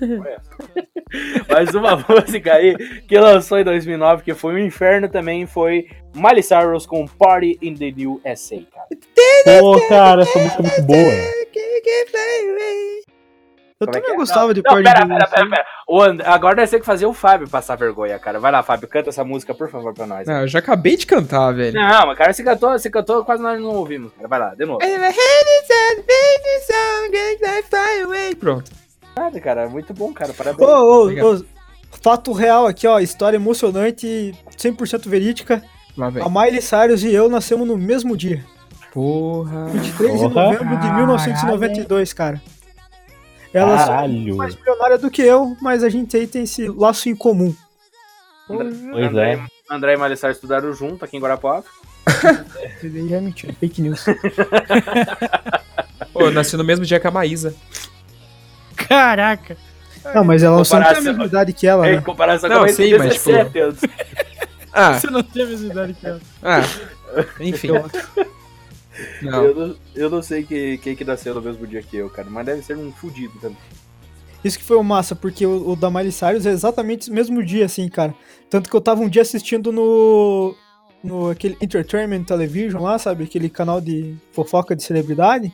[SPEAKER 1] Mais uma música aí que lançou em 2009, que foi um inferno também, foi Miley Cyrus com Party in the USA, cara.
[SPEAKER 5] Pô, cara, essa música é muito boa.
[SPEAKER 2] Eu
[SPEAKER 1] Como é
[SPEAKER 2] também
[SPEAKER 1] é?
[SPEAKER 2] gostava de
[SPEAKER 1] Não,
[SPEAKER 2] Party
[SPEAKER 1] pera, pera, pera,
[SPEAKER 2] USA.
[SPEAKER 1] pera. O And- Agora nós temos que fazer o Fábio passar vergonha, cara. Vai lá, Fábio, canta essa música, por favor, pra nós.
[SPEAKER 3] Não, eu já acabei de cantar, velho.
[SPEAKER 1] Não, mas cara, você cantou, você cantou, quase nós não ouvimos. Cara. Vai lá, de novo.
[SPEAKER 3] Pronto.
[SPEAKER 1] Nada, cara, muito bom, cara,
[SPEAKER 2] Ô,
[SPEAKER 1] parabéns.
[SPEAKER 2] ô,
[SPEAKER 3] Obrigado.
[SPEAKER 2] ô, fato real aqui, ó, história emocionante, 100% verídica.
[SPEAKER 3] Lá vem.
[SPEAKER 2] A Miley Cyrus e eu nascemos no mesmo dia,
[SPEAKER 3] Porra.
[SPEAKER 2] 23 de
[SPEAKER 5] Porra.
[SPEAKER 2] novembro de 1992, cara. Ela só é
[SPEAKER 5] Caralho.
[SPEAKER 2] mais milionária do que eu, mas a gente aí tem esse laço em comum.
[SPEAKER 5] Pois
[SPEAKER 1] André,
[SPEAKER 5] é.
[SPEAKER 1] André e Malissar estudaram junto aqui em Guarapuava.
[SPEAKER 2] Isso daí já é mentira, fake news.
[SPEAKER 3] Pô, eu nasci no mesmo dia que a Maísa.
[SPEAKER 6] Caraca.
[SPEAKER 2] Não, mas ela não tem a mesma idade que ela,
[SPEAKER 1] Em
[SPEAKER 2] né?
[SPEAKER 1] comparação
[SPEAKER 3] Não,
[SPEAKER 1] com a mãe,
[SPEAKER 3] sim, mas,
[SPEAKER 1] 17 anos.
[SPEAKER 3] Ah,
[SPEAKER 6] Você não tem a mesma idade que ela.
[SPEAKER 3] ah. Enfim. Não.
[SPEAKER 1] Eu, não, eu não sei que- quem que nasceu no mesmo dia que eu, cara, mas deve ser um fudido também.
[SPEAKER 2] Isso que foi o massa, porque o, o da Miley Cyrus é exatamente o mesmo dia, assim, cara. Tanto que eu tava um dia assistindo no. no aquele Entertainment Television lá, sabe? Aquele canal de fofoca de celebridade.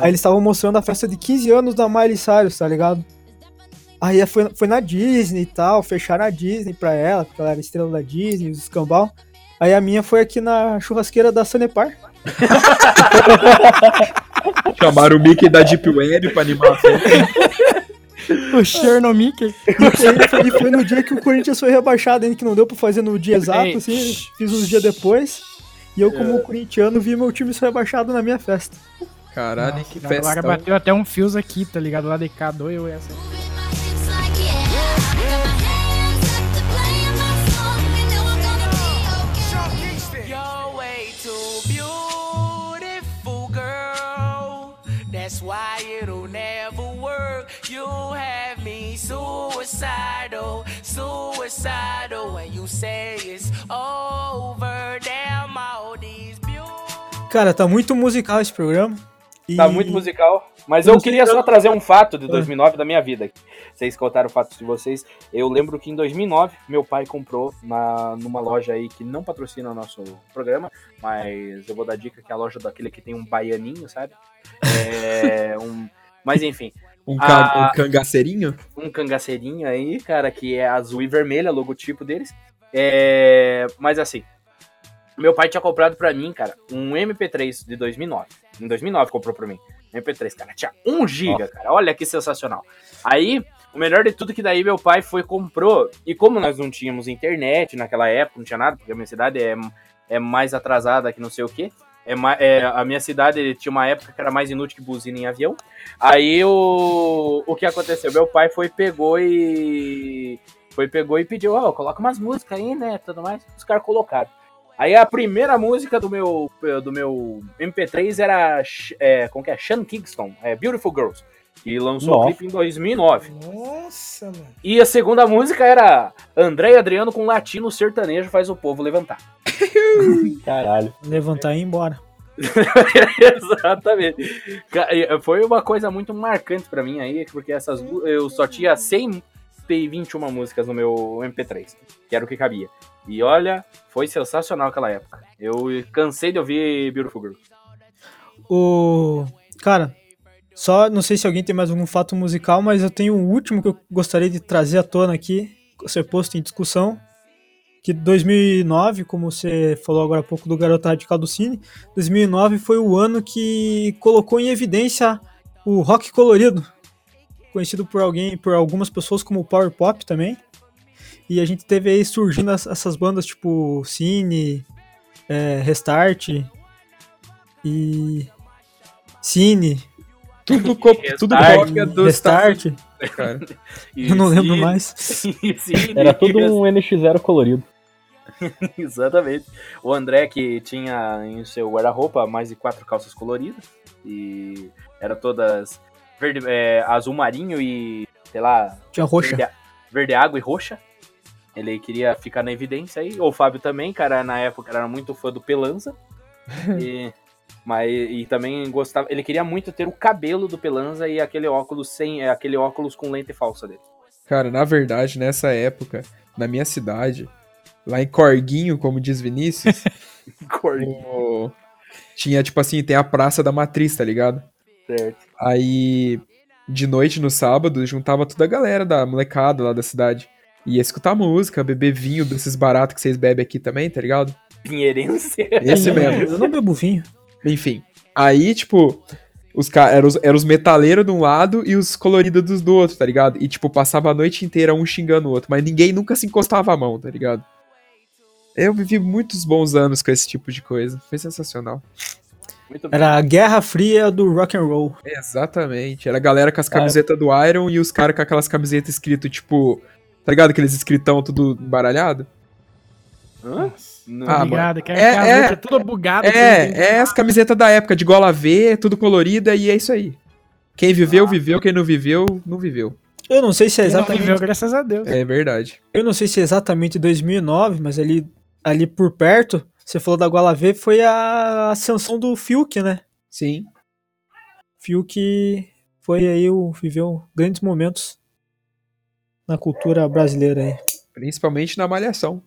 [SPEAKER 2] Aí eles estavam mostrando a festa de 15 anos da Miley Cyrus, tá ligado? Aí foi, foi na Disney e tal, fecharam a Disney pra ela, porque ela era estrela da Disney, os escambau. Aí a minha foi aqui na churrasqueira da Sanepar.
[SPEAKER 3] Chamaram o Mickey da Deep Web pra animar a festa.
[SPEAKER 6] O Chernomickey.
[SPEAKER 2] E foi, e foi no dia que o Corinthians foi rebaixado, ainda que não deu pra fazer no dia exato, assim, fiz uns dias depois. E eu, como corintiano, vi meu time ser rebaixado na minha festa.
[SPEAKER 3] Caralho, que
[SPEAKER 6] Agora
[SPEAKER 3] festa.
[SPEAKER 6] bateu até um fios aqui, tá ligado? Lá de cá, doeu essa.
[SPEAKER 4] Why it'll never work. You have me suicidal, suicidal. When you say it's over, damn all these beautiful.
[SPEAKER 2] Cara, tá muito musical esse programa. E-
[SPEAKER 1] Tá muito musical. Mas
[SPEAKER 2] Eu
[SPEAKER 1] queria só
[SPEAKER 2] eu-
[SPEAKER 1] trazer um fato de 2009 da minha vida. Vocês contaram o fato de vocês. Eu lembro que em 2009, meu pai comprou na, numa loja aí que não patrocina o nosso programa, mas eu vou dar dica que é a loja daquele que tem um baianinho, sabe? É, um, mas enfim,
[SPEAKER 3] Um, ca-
[SPEAKER 1] Ah.
[SPEAKER 3] um cangaceirinho?
[SPEAKER 1] um cangaceirinho aí, cara, que é azul e vermelho, é logotipo deles. É, mas assim, meu pai tinha comprado pra mim, cara, um MP3 de 2009. Em 2009 comprou pra mim. MP3, cara, tinha 1 GB, cara. Olha que sensacional. Aí, o melhor de tudo é que daí meu pai foi comprou, e como nós não tínhamos internet naquela época, não tinha nada, porque a minha cidade é, é mais atrasada que não sei o quê. É, é, a minha cidade tinha uma época que era mais inútil que buzina em avião. Aí o, o que aconteceu? Meu pai foi, pegou e. Foi, pegou e pediu, ó, coloca umas músicas aí, né? Tudo mais. Os caras colocaram. Aí a primeira música do meu, do meu MP3 era. É, como que é? Sean Kingston, é Beautiful Girls. Que lançou o
[SPEAKER 5] Nossa.
[SPEAKER 1] clipe em 2009.
[SPEAKER 6] Nossa, mano.
[SPEAKER 1] E a segunda música era André e Adriano com latino sertanejo faz o povo levantar.
[SPEAKER 5] Caralho.
[SPEAKER 2] Levantar e ir embora.
[SPEAKER 1] Exatamente. Ca- e Foi uma coisa muito marcante pra mim aí, porque essas eu só tinha 121 músicas no meu MP3, que era o que cabia. E olha, foi sensacional aquela época. Eu cansei de ouvir Beautiful Girl.
[SPEAKER 2] O. Cara, só não sei se alguém tem mais algum fato musical, mas eu tenho um último que eu gostaria de trazer à tona aqui, ser posto em discussão. Que 2009, como você falou agora há pouco do Garota Radical do Cine, 2009 foi o ano que colocou em evidência o rock colorido, conhecido por alguém, por algumas pessoas como Power Pop também. E a gente teve aí surgindo as- essas bandas tipo Cine, é, Restart e Cine,
[SPEAKER 3] Tudo, co tudo
[SPEAKER 1] Restart.
[SPEAKER 3] cópia do
[SPEAKER 2] Restart,
[SPEAKER 3] cara.
[SPEAKER 2] Eu não lembro
[SPEAKER 1] sim-
[SPEAKER 2] mais.
[SPEAKER 1] sim,
[SPEAKER 5] Era tudo um NX0 colorido.
[SPEAKER 1] Exatamente. O André que tinha em seu guarda-roupa mais de quatro calças coloridas e era todas verde, é, azul marinho e sei lá
[SPEAKER 2] Tinha roxa.
[SPEAKER 1] Verde, verde água e roxa. Ele queria ficar na evidência aí. O Fábio também, cara, na época era muito fã do Pelanza. e, mas, e também gostava. Ele queria muito ter o cabelo do Pelanza e aquele óculos sem. é, aquele óculos com lente falsa dele.
[SPEAKER 3] Cara, na verdade, nessa época, na minha cidade, lá em Corguinho, como diz Vinícius, o- tinha, tipo assim, tem a Praça da Matriz, tá ligado?
[SPEAKER 1] Certo.
[SPEAKER 3] Aí, de noite no sábado, juntava toda a galera da molecada lá da cidade. Ia escutar música, beber vinho desses baratos que vocês bebem aqui também, tá ligado?
[SPEAKER 1] Pinheirense.
[SPEAKER 3] Esse mesmo.
[SPEAKER 2] Eu não bebo vinho.
[SPEAKER 3] Enfim. Aí, tipo, os caras eram os, eram os metaleiros de um lado e os coloridos dos do outro, tá ligado? E, tipo, passava a noite inteira um xingando o outro, mas ninguém nunca se encostava a mão, tá ligado? Eu vivi muitos bons anos com esse tipo de coisa. Foi sensacional.
[SPEAKER 1] Muito bem.
[SPEAKER 2] Era a Guerra Fria do rock and roll.
[SPEAKER 3] Exatamente. Era a galera com as camisetas do Iron e os caras com aquelas camisetas escrito, tipo, tá ligado? Aqueles escritão tudo embaralhado.
[SPEAKER 1] Hã? Não.
[SPEAKER 3] Ah,
[SPEAKER 6] Obrigado, que
[SPEAKER 3] É, é.
[SPEAKER 6] bugado.
[SPEAKER 3] É, é as camisetas da época, de gola V, tudo colorida, e é isso aí. Quem viveu, viveu, quem não viveu, não viveu.
[SPEAKER 2] Eu não sei se é
[SPEAKER 6] Quem não
[SPEAKER 2] exatamente,
[SPEAKER 6] viveu, graças a Deus.
[SPEAKER 3] É verdade.
[SPEAKER 2] eu não sei se é exatamente 2009, mas ali ali por perto, você falou da Gola V, foi a ascensão do Fiuk, né?
[SPEAKER 3] Sim.
[SPEAKER 2] Fiuk foi aí o viveu grandes momentos na cultura brasileira aí.
[SPEAKER 3] Principalmente na Malhação.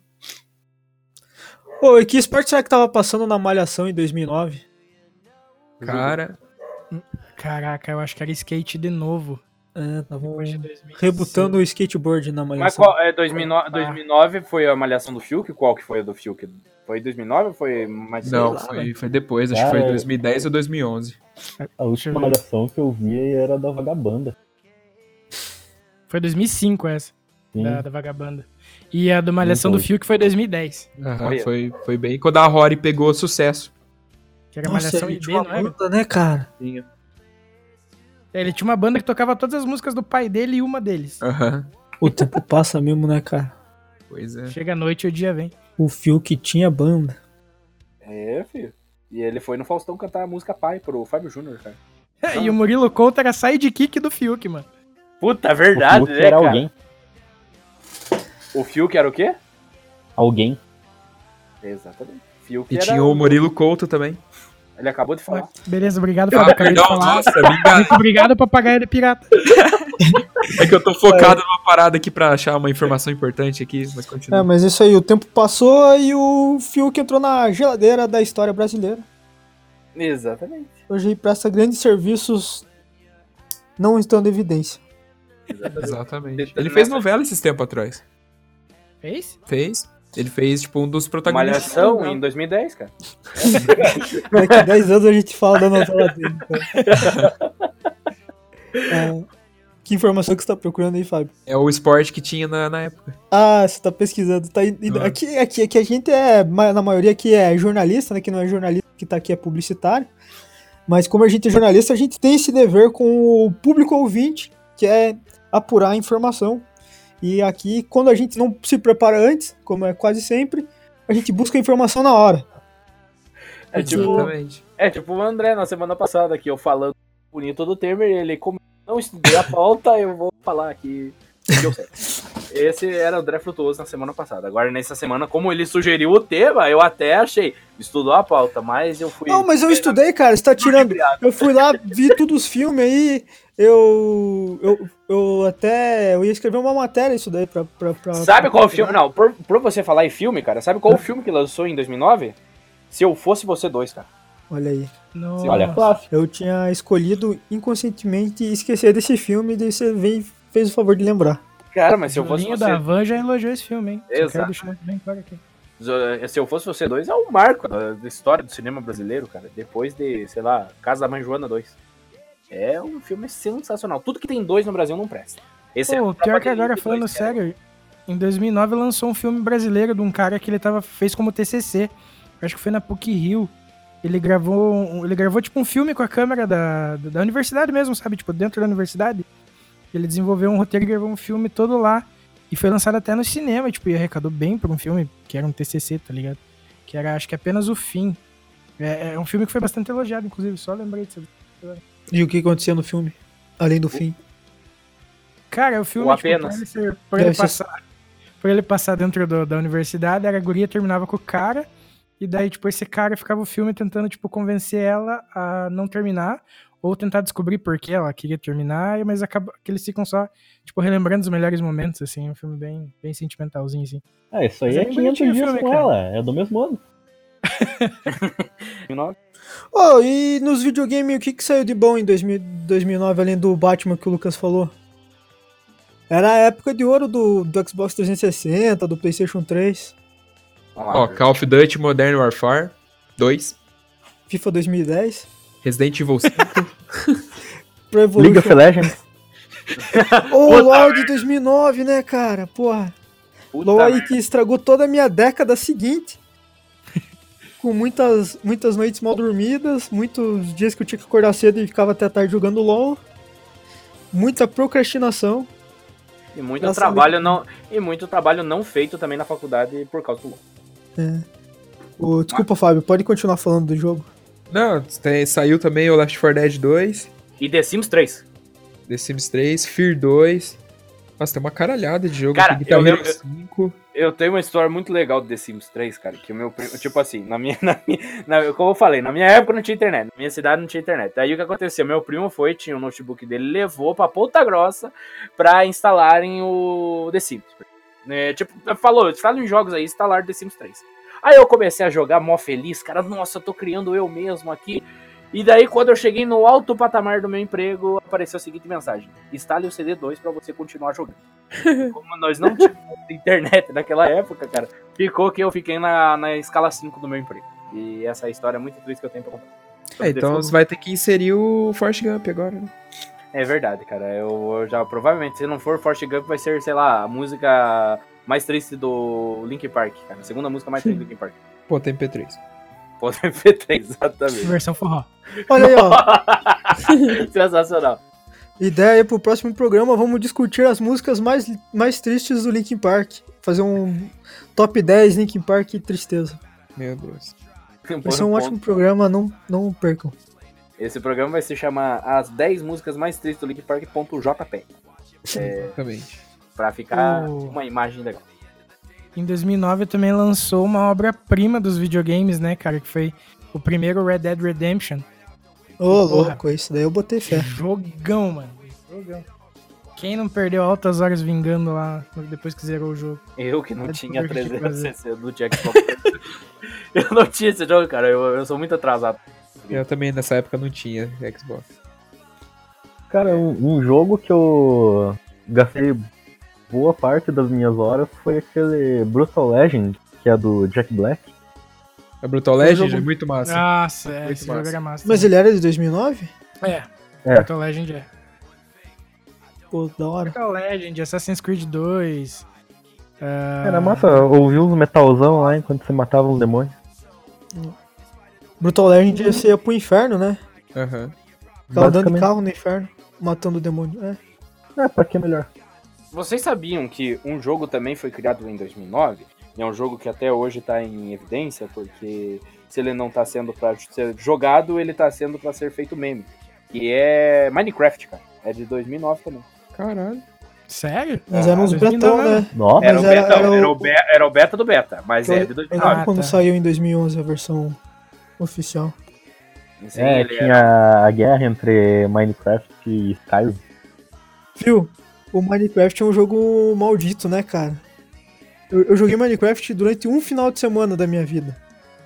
[SPEAKER 2] Ô, e que esporte será que tava passando na Malhação em 2009?
[SPEAKER 3] Cara,
[SPEAKER 6] Caraca, eu acho que era skate de novo.
[SPEAKER 2] É, tava
[SPEAKER 6] Depois de 2006.
[SPEAKER 2] rebutando o skateboard na
[SPEAKER 1] Mas
[SPEAKER 2] Malhação.
[SPEAKER 1] qual, é 2009, 2009 foi a malhação do Fiuk? Qual que foi a do Fiuk? Foi 2009 ou foi mais
[SPEAKER 3] não, foi, foi depois, acho
[SPEAKER 5] Cara,
[SPEAKER 3] que foi
[SPEAKER 5] eu-
[SPEAKER 3] 2010 ou 2011.
[SPEAKER 5] A última malhação que eu vi era da vagabanda.
[SPEAKER 6] Foi 2005 essa,
[SPEAKER 5] Sim.
[SPEAKER 6] da, da Vagabanda. E a do Malhação do
[SPEAKER 5] Muito
[SPEAKER 6] Fiuk foi 2010.
[SPEAKER 3] Aham, foi, foi bem. Quando a Rory pegou sucesso.
[SPEAKER 6] Que era
[SPEAKER 2] Nossa,
[SPEAKER 6] Malhação
[SPEAKER 2] ele
[SPEAKER 6] ID,
[SPEAKER 2] tinha uma
[SPEAKER 6] não era?
[SPEAKER 2] banda, né, cara?
[SPEAKER 6] É, Ele tinha uma banda que tocava todas as músicas do pai dele e uma deles.
[SPEAKER 3] Aham.
[SPEAKER 2] O tempo passa mesmo, né, cara?
[SPEAKER 3] Pois é.
[SPEAKER 6] Chega a noite e o dia vem.
[SPEAKER 2] O Fiuk tinha banda.
[SPEAKER 1] É, filho. E ele foi no Faustão cantar a música Pai pro Fábio Júnior, cara.
[SPEAKER 6] e o Murilo Couto era sidekick do Fiuk, mano.
[SPEAKER 1] Puta,
[SPEAKER 5] O
[SPEAKER 1] verdade,
[SPEAKER 5] Fiuk
[SPEAKER 1] né,
[SPEAKER 5] era
[SPEAKER 1] cara?
[SPEAKER 5] alguém.
[SPEAKER 1] O Fiuk era o quê?
[SPEAKER 5] Alguém.
[SPEAKER 1] Exatamente. Fiuk
[SPEAKER 3] E
[SPEAKER 1] era...
[SPEAKER 3] tinha o Murilo Couto também.
[SPEAKER 1] Ele acabou de falar.
[SPEAKER 6] Beleza, obrigado.
[SPEAKER 3] Ah,
[SPEAKER 6] Acabei de
[SPEAKER 3] perdão,
[SPEAKER 6] falar.
[SPEAKER 3] nossa, enganei.
[SPEAKER 6] Muito obrigado, papagaio pirata.
[SPEAKER 3] É que eu tô focado numa parada aqui pra achar uma informação importante aqui, mas continua.
[SPEAKER 2] É, mas isso aí, o tempo passou e o Fiuk entrou na geladeira da história brasileira.
[SPEAKER 1] Exatamente.
[SPEAKER 2] Hoje ele presta grandes serviços não estando em evidência.
[SPEAKER 3] Exatamente. Ele fez novela esses tempos atrás.
[SPEAKER 6] Fez?
[SPEAKER 3] Fez. Ele fez, tipo, um dos protagonistas.
[SPEAKER 1] Malhação em 2010, cara.
[SPEAKER 2] Daqui a 10 anos a gente fala da novela dele. então. É, que informação que você tá procurando aí, Fábio?
[SPEAKER 3] É o esporte que tinha na, na época.
[SPEAKER 2] Ah, você tá pesquisando. Tá
[SPEAKER 3] Ah.
[SPEAKER 2] aqui, aqui, aqui a gente é, na maioria aqui é jornalista, né? Que não é jornalista, que tá aqui é publicitário. Mas como a gente é jornalista, a gente tem esse dever com o público ouvinte, que é apurar a informação. E aqui, quando a gente não se prepara antes, como é quase sempre, a gente busca a informação na hora.
[SPEAKER 1] É tipo,
[SPEAKER 3] Exatamente.
[SPEAKER 1] é tipo o André na semana passada aqui, eu falando bonito do Temer, ele como não estudei a pauta, eu vou falar aqui. que eu sei. Esse era o André Frutuoso na semana passada. Agora, nessa semana, como ele sugeriu o tema, eu até achei. Estudou a pauta, mas eu fui.
[SPEAKER 2] Não, mas eu estudei, cara, você tá tirando. Eu fui lá, vi todos os filmes aí, eu, eu, eu até. Eu ia escrever uma matéria isso daí pra. pra, pra
[SPEAKER 1] Sabe
[SPEAKER 2] pra-
[SPEAKER 1] qual filme? Não, por, por você falar em filme, cara, sabe qual o filme que lançou em 2009? Se eu fosse você dois, cara.
[SPEAKER 2] Olha aí.
[SPEAKER 6] Nossa.
[SPEAKER 5] Olha.
[SPEAKER 2] Eu tinha escolhido inconscientemente esquecer desse filme e daí você veio, fez o favor de lembrar.
[SPEAKER 1] Cara, mas se eu fosse
[SPEAKER 6] Julinho
[SPEAKER 1] você.
[SPEAKER 6] da Van já elogiou esse filme, hein? Só
[SPEAKER 1] Exato.
[SPEAKER 6] quero bem claro aqui.
[SPEAKER 1] Se eu fosse você dois, é o marco da, história do cinema brasileiro, cara. Depois de, sei lá, Casa da Mãe Joana 2. É um filme sensacional. Tudo que tem dois no Brasil não presta. Esse
[SPEAKER 6] Pô,
[SPEAKER 1] é
[SPEAKER 6] pior que agora,
[SPEAKER 1] dois,
[SPEAKER 6] falando
[SPEAKER 1] cara.
[SPEAKER 6] sério, em 2009 lançou um filme brasileiro de um cara que ele tava, fez como TCC. Acho que foi na PUC Rio. Ele gravou, um- ele gravou tipo um filme com a câmera da, da universidade mesmo, sabe? Tipo, dentro da universidade. Ele desenvolveu um roteiro e gravou um filme todo lá. E foi lançado até no cinema, tipo, e arrecadou bem pra um filme que era um TCC, tá ligado? Que era, acho que apenas o fim. É, é um filme que foi bastante elogiado, inclusive, só lembrei disso.
[SPEAKER 2] E o que acontecia no filme? Além do fim.
[SPEAKER 6] Cara, o filme, tipo,
[SPEAKER 1] apenas.
[SPEAKER 6] por ele, ser- por passar, por ele passar dentro do- da universidade, a guria terminava com o cara, e daí, tipo, esse cara ficava o filme tentando, tipo, convencer ela a não terminar, ou tentar descobrir por que ela queria terminar, mas acaba que eles ficam só, tipo, relembrando os melhores momentos, assim, um filme bem, bem sentimentalzinho, assim.
[SPEAKER 5] Ah, isso aí
[SPEAKER 6] Mas é
[SPEAKER 5] é
[SPEAKER 6] bem
[SPEAKER 5] 500
[SPEAKER 6] bonitinho o
[SPEAKER 5] dias
[SPEAKER 6] filme,
[SPEAKER 5] com
[SPEAKER 6] cara.
[SPEAKER 5] ela. É do mesmo ano.
[SPEAKER 1] 2009.
[SPEAKER 2] Oh, e nos videogames, o que, que saiu de bom em 2000, 2009, além do Batman que o Lucas falou? Era a época de ouro do, do Xbox 360, do PlayStation 3,
[SPEAKER 1] Vamos lá,
[SPEAKER 3] Ó, Call of Duty Modern Warfare 2,
[SPEAKER 2] FIFA 2010,
[SPEAKER 3] Resident Evil 5,
[SPEAKER 2] Pro
[SPEAKER 5] League of
[SPEAKER 2] Evolution.
[SPEAKER 5] Legends.
[SPEAKER 2] Ô, LoL de 2009, né, cara? Porra.
[SPEAKER 1] Puta
[SPEAKER 2] LoL aí que estragou toda a minha década seguinte. Com muitas, muitas noites mal dormidas, muitos dias que eu tinha que acordar cedo e ficava até tarde jogando LoL. Muita procrastinação.
[SPEAKER 1] E muito
[SPEAKER 2] Nossa,
[SPEAKER 1] trabalho não e muito trabalho não feito também na faculdade por causa do LoL.
[SPEAKER 2] Ô, desculpa, Fábio, pode continuar falando do jogo.
[SPEAKER 3] Não, tem- saiu também o Left 4 Dead 2,
[SPEAKER 1] E The Sims 3.
[SPEAKER 3] The Sims 3, Fear 2. Nossa, tem uma caralhada de jogo
[SPEAKER 1] Cara, eu lembro-
[SPEAKER 3] 5.
[SPEAKER 1] Eu tenho uma história muito legal do The Sims 3, cara, que o meu primo, tipo assim, na minha, na minha na- como eu falei, na minha época não tinha internet, na minha cidade não tinha internet. Aí o que aconteceu? Meu primo foi, tinha o notebook dele, levou pra Ponta Grossa pra instalarem o The Sims. Né, tipo, falou, instala em jogos aí, instalar The Sims 3. Aí eu comecei a jogar mó feliz, cara, nossa, eu tô criando eu mesmo aqui. E daí, quando eu cheguei no alto patamar do meu emprego, apareceu a seguinte mensagem: instale o CD2 pra você continuar jogando. Como nós não tínhamos internet naquela época, cara, ficou que eu fiquei na, na escala 5 do meu emprego. E essa é a história muito triste que eu tenho pra contar.
[SPEAKER 3] É, então você vai ter que inserir o Force Gump agora, né?
[SPEAKER 1] É verdade, cara. Eu, eu já provavelmente, se não for Forrest Gump, vai ser, sei lá, a música mais triste do Linkin Park, cara. A segunda música mais triste do Linkin Park.
[SPEAKER 3] Pô, tem P3.
[SPEAKER 1] Pô, MP3, exatamente.
[SPEAKER 6] Versão forró.
[SPEAKER 2] Olha aí, ó.
[SPEAKER 1] Sensacional.
[SPEAKER 2] Ideia aí pro próximo programa, vamos discutir as músicas mais, mais tristes do Linkin Park. Fazer um top 10 Linkin Park e tristeza.
[SPEAKER 3] Meu Deus.
[SPEAKER 2] Vai ser um ótimo programa, não, não percam.
[SPEAKER 1] Esse programa vai se chamar As 10 Músicas Mais Tristes do Linkin Park.jp.
[SPEAKER 3] Exatamente.
[SPEAKER 1] Pra ficar
[SPEAKER 6] O-
[SPEAKER 1] uma imagem legal.
[SPEAKER 6] Em 2009 também lançou uma obra-prima dos videogames, né, cara? Que foi o primeiro Red Dead Redemption.
[SPEAKER 2] Ô,
[SPEAKER 6] Porra.
[SPEAKER 2] louco, isso daí eu botei fé.
[SPEAKER 6] Jogão, mano. Jogão. Quem não perdeu altas horas vingando lá depois que zerou o jogo?
[SPEAKER 1] Eu que não
[SPEAKER 6] Pode
[SPEAKER 1] tinha
[SPEAKER 6] saber o que tinha que
[SPEAKER 1] 360 do Xbox. eu não tinha esse jogo, cara. Eu, eu sou muito atrasado.
[SPEAKER 3] Eu também nessa época não tinha Xbox.
[SPEAKER 5] Cara, um, um jogo que eu gastei boa parte das minhas horas foi aquele Brutal Legend, que é do Jack Black.
[SPEAKER 3] A Brutal Legend
[SPEAKER 2] jogo-
[SPEAKER 3] é muito massa.
[SPEAKER 6] Nossa, é,
[SPEAKER 3] Muito
[SPEAKER 6] esse
[SPEAKER 3] massa.
[SPEAKER 6] jogo era massa.
[SPEAKER 2] Mas ele era de 2009?
[SPEAKER 6] É,
[SPEAKER 5] É.
[SPEAKER 6] Mortal Legend é.
[SPEAKER 2] Pô, da hora.
[SPEAKER 6] Mortal Legend, Assassin's Creed 2. ah,
[SPEAKER 5] Era massa ouvir uns metalzão lá enquanto você matava uns demônios.
[SPEAKER 2] Brutal Legend você ia pro inferno, né?
[SPEAKER 3] Aham.
[SPEAKER 2] Ficava andando de
[SPEAKER 5] Basicamente.
[SPEAKER 2] carro no inferno, matando o demônio. É.
[SPEAKER 5] É, pra que melhor?
[SPEAKER 1] Vocês sabiam que um jogo também foi criado em 2009? E é um jogo que até hoje tá em evidência, porque se ele não tá sendo pra ser jogado, ele tá sendo pra ser feito meme. E é Minecraft, cara. É de 2009 também.
[SPEAKER 3] Caralho.
[SPEAKER 6] Sério?
[SPEAKER 2] Mas eram uns
[SPEAKER 6] 2009.
[SPEAKER 2] betão, né?
[SPEAKER 5] Nossa,
[SPEAKER 1] Era
[SPEAKER 2] era-
[SPEAKER 1] beta,
[SPEAKER 2] era o-
[SPEAKER 1] era o be- era o beta do beta, mas é de
[SPEAKER 2] Eu lembro
[SPEAKER 1] 2009.
[SPEAKER 2] quando
[SPEAKER 6] tá.
[SPEAKER 2] saiu em 2011 a versão oficial.
[SPEAKER 1] Sim,
[SPEAKER 5] é,
[SPEAKER 1] ele
[SPEAKER 5] tinha
[SPEAKER 1] era-
[SPEAKER 5] a guerra entre Minecraft e Skyrim.
[SPEAKER 2] Viu? O Minecraft é um jogo maldito, né, cara? Eu, eu joguei Minecraft durante um final de semana da minha vida.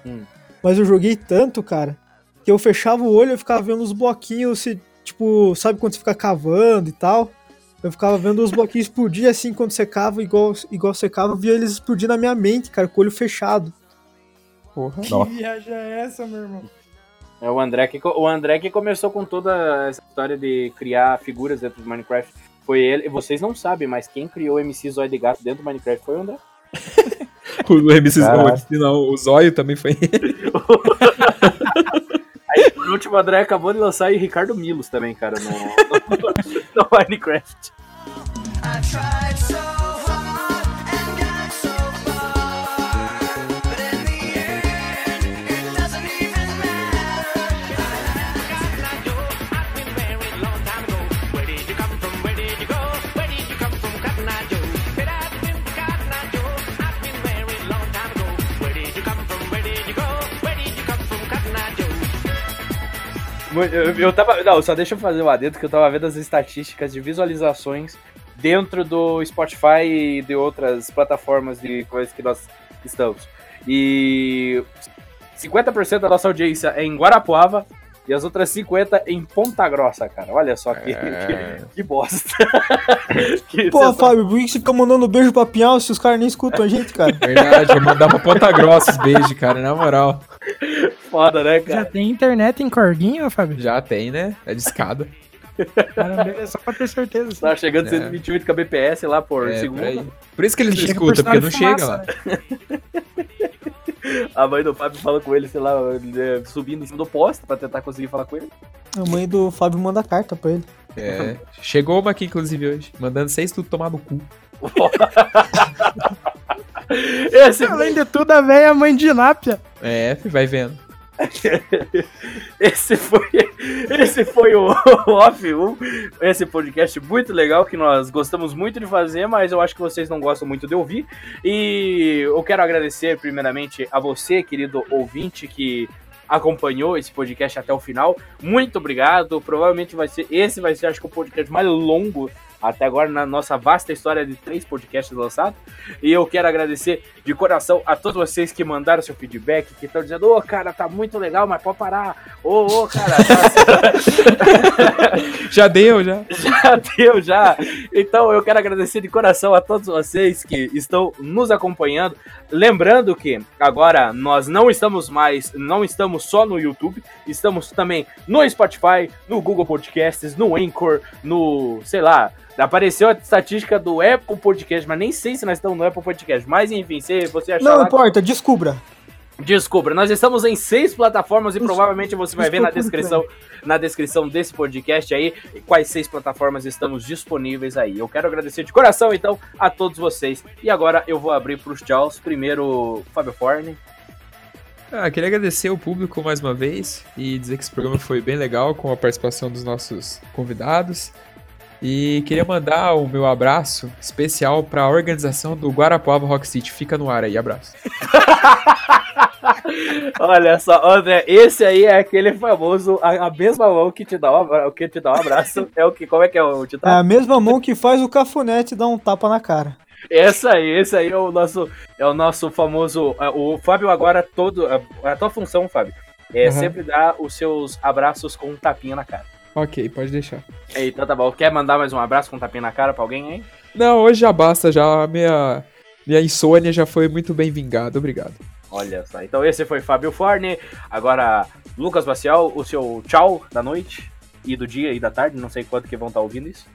[SPEAKER 1] Hum.
[SPEAKER 2] Mas eu joguei tanto, cara, que eu fechava o olho e ficava vendo os bloquinhos, se, tipo, sabe quando você fica cavando e tal? Eu ficava vendo os bloquinhos explodir assim quando secava, igual, igual secava, eu via eles explodir na minha mente, cara, com o olho fechado.
[SPEAKER 3] Porra.
[SPEAKER 6] Que
[SPEAKER 5] Nossa.
[SPEAKER 6] viagem é essa, meu irmão?
[SPEAKER 1] É o André, que, o André que começou com toda essa história de criar figuras dentro do Minecraft. Foi ele, e vocês não sabem, mas quem criou o MC Zóio de Gato dentro do Minecraft foi o André.
[SPEAKER 3] O MC,
[SPEAKER 5] Caraca.
[SPEAKER 3] o MC não, o Zóio também foi ele.
[SPEAKER 1] Aí, por último, o André acabou de lançar aí Ricardo Milos também, cara, no, no, no Minecraft.
[SPEAKER 4] I tried so
[SPEAKER 1] Eu, eu tava. Não, só deixa eu fazer um adendo que eu tava vendo as estatísticas de visualizações dentro do Spotify e de outras plataformas de coisas que nós estamos. E 50% da nossa audiência é em Guarapuava e as outras 50% em Ponta Grossa, cara. Olha só que,
[SPEAKER 3] É.
[SPEAKER 1] que, que bosta. que
[SPEAKER 2] Pô,
[SPEAKER 1] sensacional.
[SPEAKER 2] Fábio, por que você fica mandando beijo pra Pinhal se os caras nem escutam a gente, cara?
[SPEAKER 3] Verdade, vou mandar pra Ponta Grossa os beijos, cara, na moral.
[SPEAKER 1] Foda, né,
[SPEAKER 6] Já
[SPEAKER 1] cara?
[SPEAKER 6] tem internet em Corguinho, Fábio?
[SPEAKER 3] Já tem, né? É de escada.
[SPEAKER 6] Caramba, é só pra ter certeza. assim.
[SPEAKER 1] Tá chegando
[SPEAKER 3] É.
[SPEAKER 1] 128 kbps lá por
[SPEAKER 3] É,
[SPEAKER 1] segundo.
[SPEAKER 3] por, aí. por isso que eles não escutam, porque não chega lá.
[SPEAKER 1] A mãe do Fábio fala com ele, sei lá, é, subindo em cima do poste pra tentar conseguir falar com ele.
[SPEAKER 2] A mãe do Fábio manda carta pra ele.
[SPEAKER 3] É. Chegou uma aqui, inclusive, hoje, mandando vocês tudo tomar no cu.
[SPEAKER 1] Esse,
[SPEAKER 6] Além de tudo, a velha é mãe de lápia.
[SPEAKER 3] É, vai vendo.
[SPEAKER 1] esse foi, esse foi o, Off 1, esse podcast muito legal que nós gostamos muito de fazer, mas eu acho que vocês não gostam muito de ouvir. E eu quero agradecer primeiramente a você, querido ouvinte, que acompanhou esse podcast até o final. Muito obrigado. Provavelmente vai ser esse vai ser acho que o podcast mais longo até agora na nossa vasta história de três podcasts lançados. E eu quero agradecer de coração a todos vocês que mandaram seu feedback, que estão dizendo, ô cara, tá muito legal, mas pode parar. Ô, ô, cara, tá...
[SPEAKER 3] Já deu, já.
[SPEAKER 1] já deu, já. Então eu quero agradecer de coração a todos vocês que estão nos acompanhando. Lembrando que agora nós não estamos mais, não estamos só no YouTube, estamos também no Spotify, no Google Podcasts, no Anchor, no, sei lá, apareceu a estatística do Apple Podcast, mas nem sei se nós estamos no Apple Podcast. Mas enfim, se você achar
[SPEAKER 2] Não
[SPEAKER 1] lá,
[SPEAKER 2] importa, descubra.
[SPEAKER 1] Descubra, nós estamos em seis plataformas e
[SPEAKER 2] Isso.
[SPEAKER 1] provavelmente você vai
[SPEAKER 2] Isso
[SPEAKER 1] ver na descrição, na descrição desse podcast aí quais seis plataformas estamos disponíveis aí. Eu quero agradecer de coração então a todos vocês. E agora eu vou abrir para os tchauz. Primeiro, Fábio Forne.
[SPEAKER 3] Ah, queria agradecer o público mais uma vez e dizer que esse programa foi bem legal com a participação dos nossos convidados. E queria mandar o meu abraço especial para a organização do Guarapuava Rock City. Fica no ar aí, abraço.
[SPEAKER 1] Olha só, André, esse aí é aquele famoso, a, a mesma mão que te dá um, que te dá um abraço. É o que, como é que é o
[SPEAKER 2] É
[SPEAKER 1] ditado?
[SPEAKER 2] a mesma mão que faz o cafunete dar um tapa na cara.
[SPEAKER 1] Esse aí, esse aí é o nosso, é o nosso famoso. é, O Fábio agora todo. A, a tua função, Fábio, é
[SPEAKER 3] Uhum.
[SPEAKER 1] sempre dar os seus abraços com um tapinha na cara.
[SPEAKER 3] Ok, pode deixar.
[SPEAKER 1] Então tá bom. Quer mandar mais um abraço com um tapinha na cara pra alguém aí?
[SPEAKER 3] Não, hoje já basta, já a minha, minha insônia já foi muito bem vingada, obrigado.
[SPEAKER 1] Olha só. Então esse foi Fábio Forne. Agora, Lucas Bacial, o seu tchau da noite e do dia e da tarde. Não sei quanto que vão estar ouvindo isso.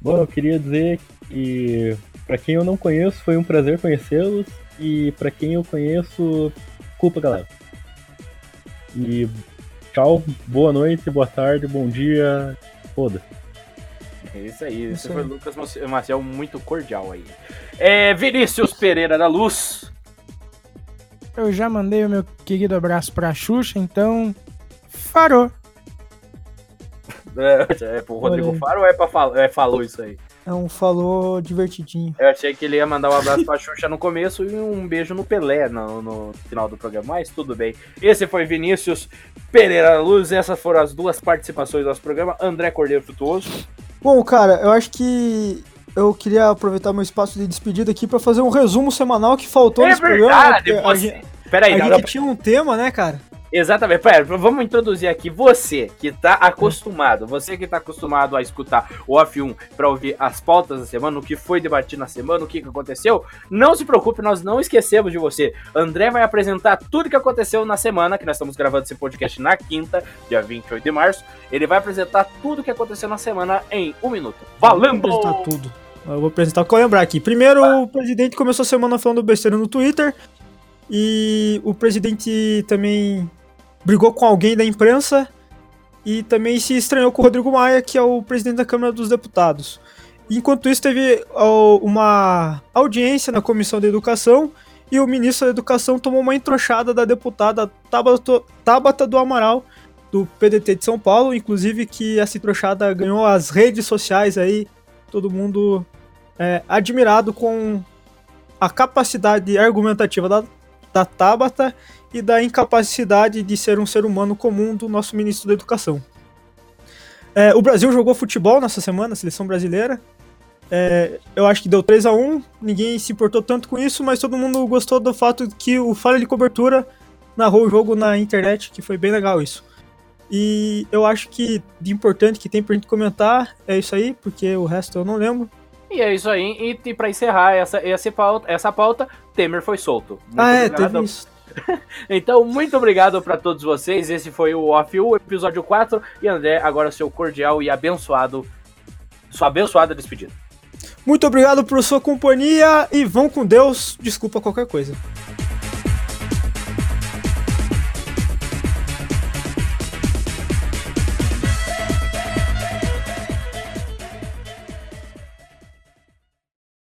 [SPEAKER 5] Bom, eu queria dizer que pra quem eu não conheço, foi um prazer conhecê-los. E pra quem eu conheço, culpa, galera. E tchau, boa noite, boa tarde, bom dia. Foda.
[SPEAKER 1] É isso aí. Esse foi
[SPEAKER 2] aí.
[SPEAKER 1] Lucas Maci- Maciel muito cordial aí. É, Vinícius Pereira da Luz.
[SPEAKER 6] Eu já mandei o meu querido abraço pra Xuxa, então. Farou.
[SPEAKER 1] É, é pro Rodrigo
[SPEAKER 2] Olha aí.
[SPEAKER 1] Faro ou é pra fal é, falou isso aí?
[SPEAKER 2] É um falou divertidinho.
[SPEAKER 1] Eu achei que ele ia mandar um abraço pra Xuxa no começo e um beijo no Pelé no, no final do programa, mas tudo bem. Esse foi Vinícius Pereira Luz, essas foram as duas participações do nosso programa. André Cordeiro Frutuoso.
[SPEAKER 2] Bom, cara, eu acho que eu queria aproveitar meu espaço de despedida aqui pra fazer um resumo semanal que faltou
[SPEAKER 1] É
[SPEAKER 2] nesse
[SPEAKER 1] verdade,
[SPEAKER 2] programa.
[SPEAKER 1] você...
[SPEAKER 2] A gente,
[SPEAKER 1] Peraí,
[SPEAKER 2] a
[SPEAKER 1] não,
[SPEAKER 2] gente tinha um tema, né, cara?
[SPEAKER 1] Exatamente. Pera, vamos introduzir aqui você que tá acostumado, você que tá acostumado a escutar o Off1 para ouvir as pautas da semana, o que foi debatido na semana, o que aconteceu. Não se preocupe, nós não esquecemos de você. André vai apresentar tudo que aconteceu na semana, que nós estamos gravando esse podcast na quinta, dia 28 de março. Ele vai apresentar tudo que aconteceu na semana em um minuto.
[SPEAKER 2] Vou
[SPEAKER 1] Valendo!
[SPEAKER 2] apresentar tudo. Eu vou apresentar o que eu lembrar aqui. Primeiro, o presidente começou a semana falando besteira no Twitter. E o presidente também brigou com alguém da imprensa. E também se estranhou com o Rodrigo Maia, que é o presidente da Câmara dos Deputados. Enquanto isso, teve uma audiência na Comissão de Educação. E o ministro da Educação tomou uma entrochada da deputada Tabata do Amaral, do PDT de São Paulo. Inclusive, que essa entrochada ganhou as redes sociais aí todo mundo é, admirado com a capacidade argumentativa da, da Tabata e da incapacidade de ser um ser humano comum do nosso ministro da Educação. É, o Brasil jogou futebol nessa semana, a seleção brasileira. É, eu acho que deu 3 a 1 ninguém se importou tanto com isso, mas todo mundo gostou do fato que o Falha de Cobertura narrou o jogo na internet, que foi bem legal isso. E eu acho que de importante que tem pra gente comentar é isso aí, porque o resto eu não lembro.
[SPEAKER 1] E é isso aí. E, e para encerrar essa, essa, pauta, essa pauta, Temer foi solto. Muito
[SPEAKER 2] ah, é,
[SPEAKER 1] obrigado.
[SPEAKER 2] teve isso.
[SPEAKER 1] Então, muito obrigado para todos vocês. Esse foi o Off U, episódio 4. E André, agora seu cordial e abençoado. Sua abençoada despedida.
[SPEAKER 2] Muito obrigado por sua companhia e vão com Deus. Desculpa qualquer coisa.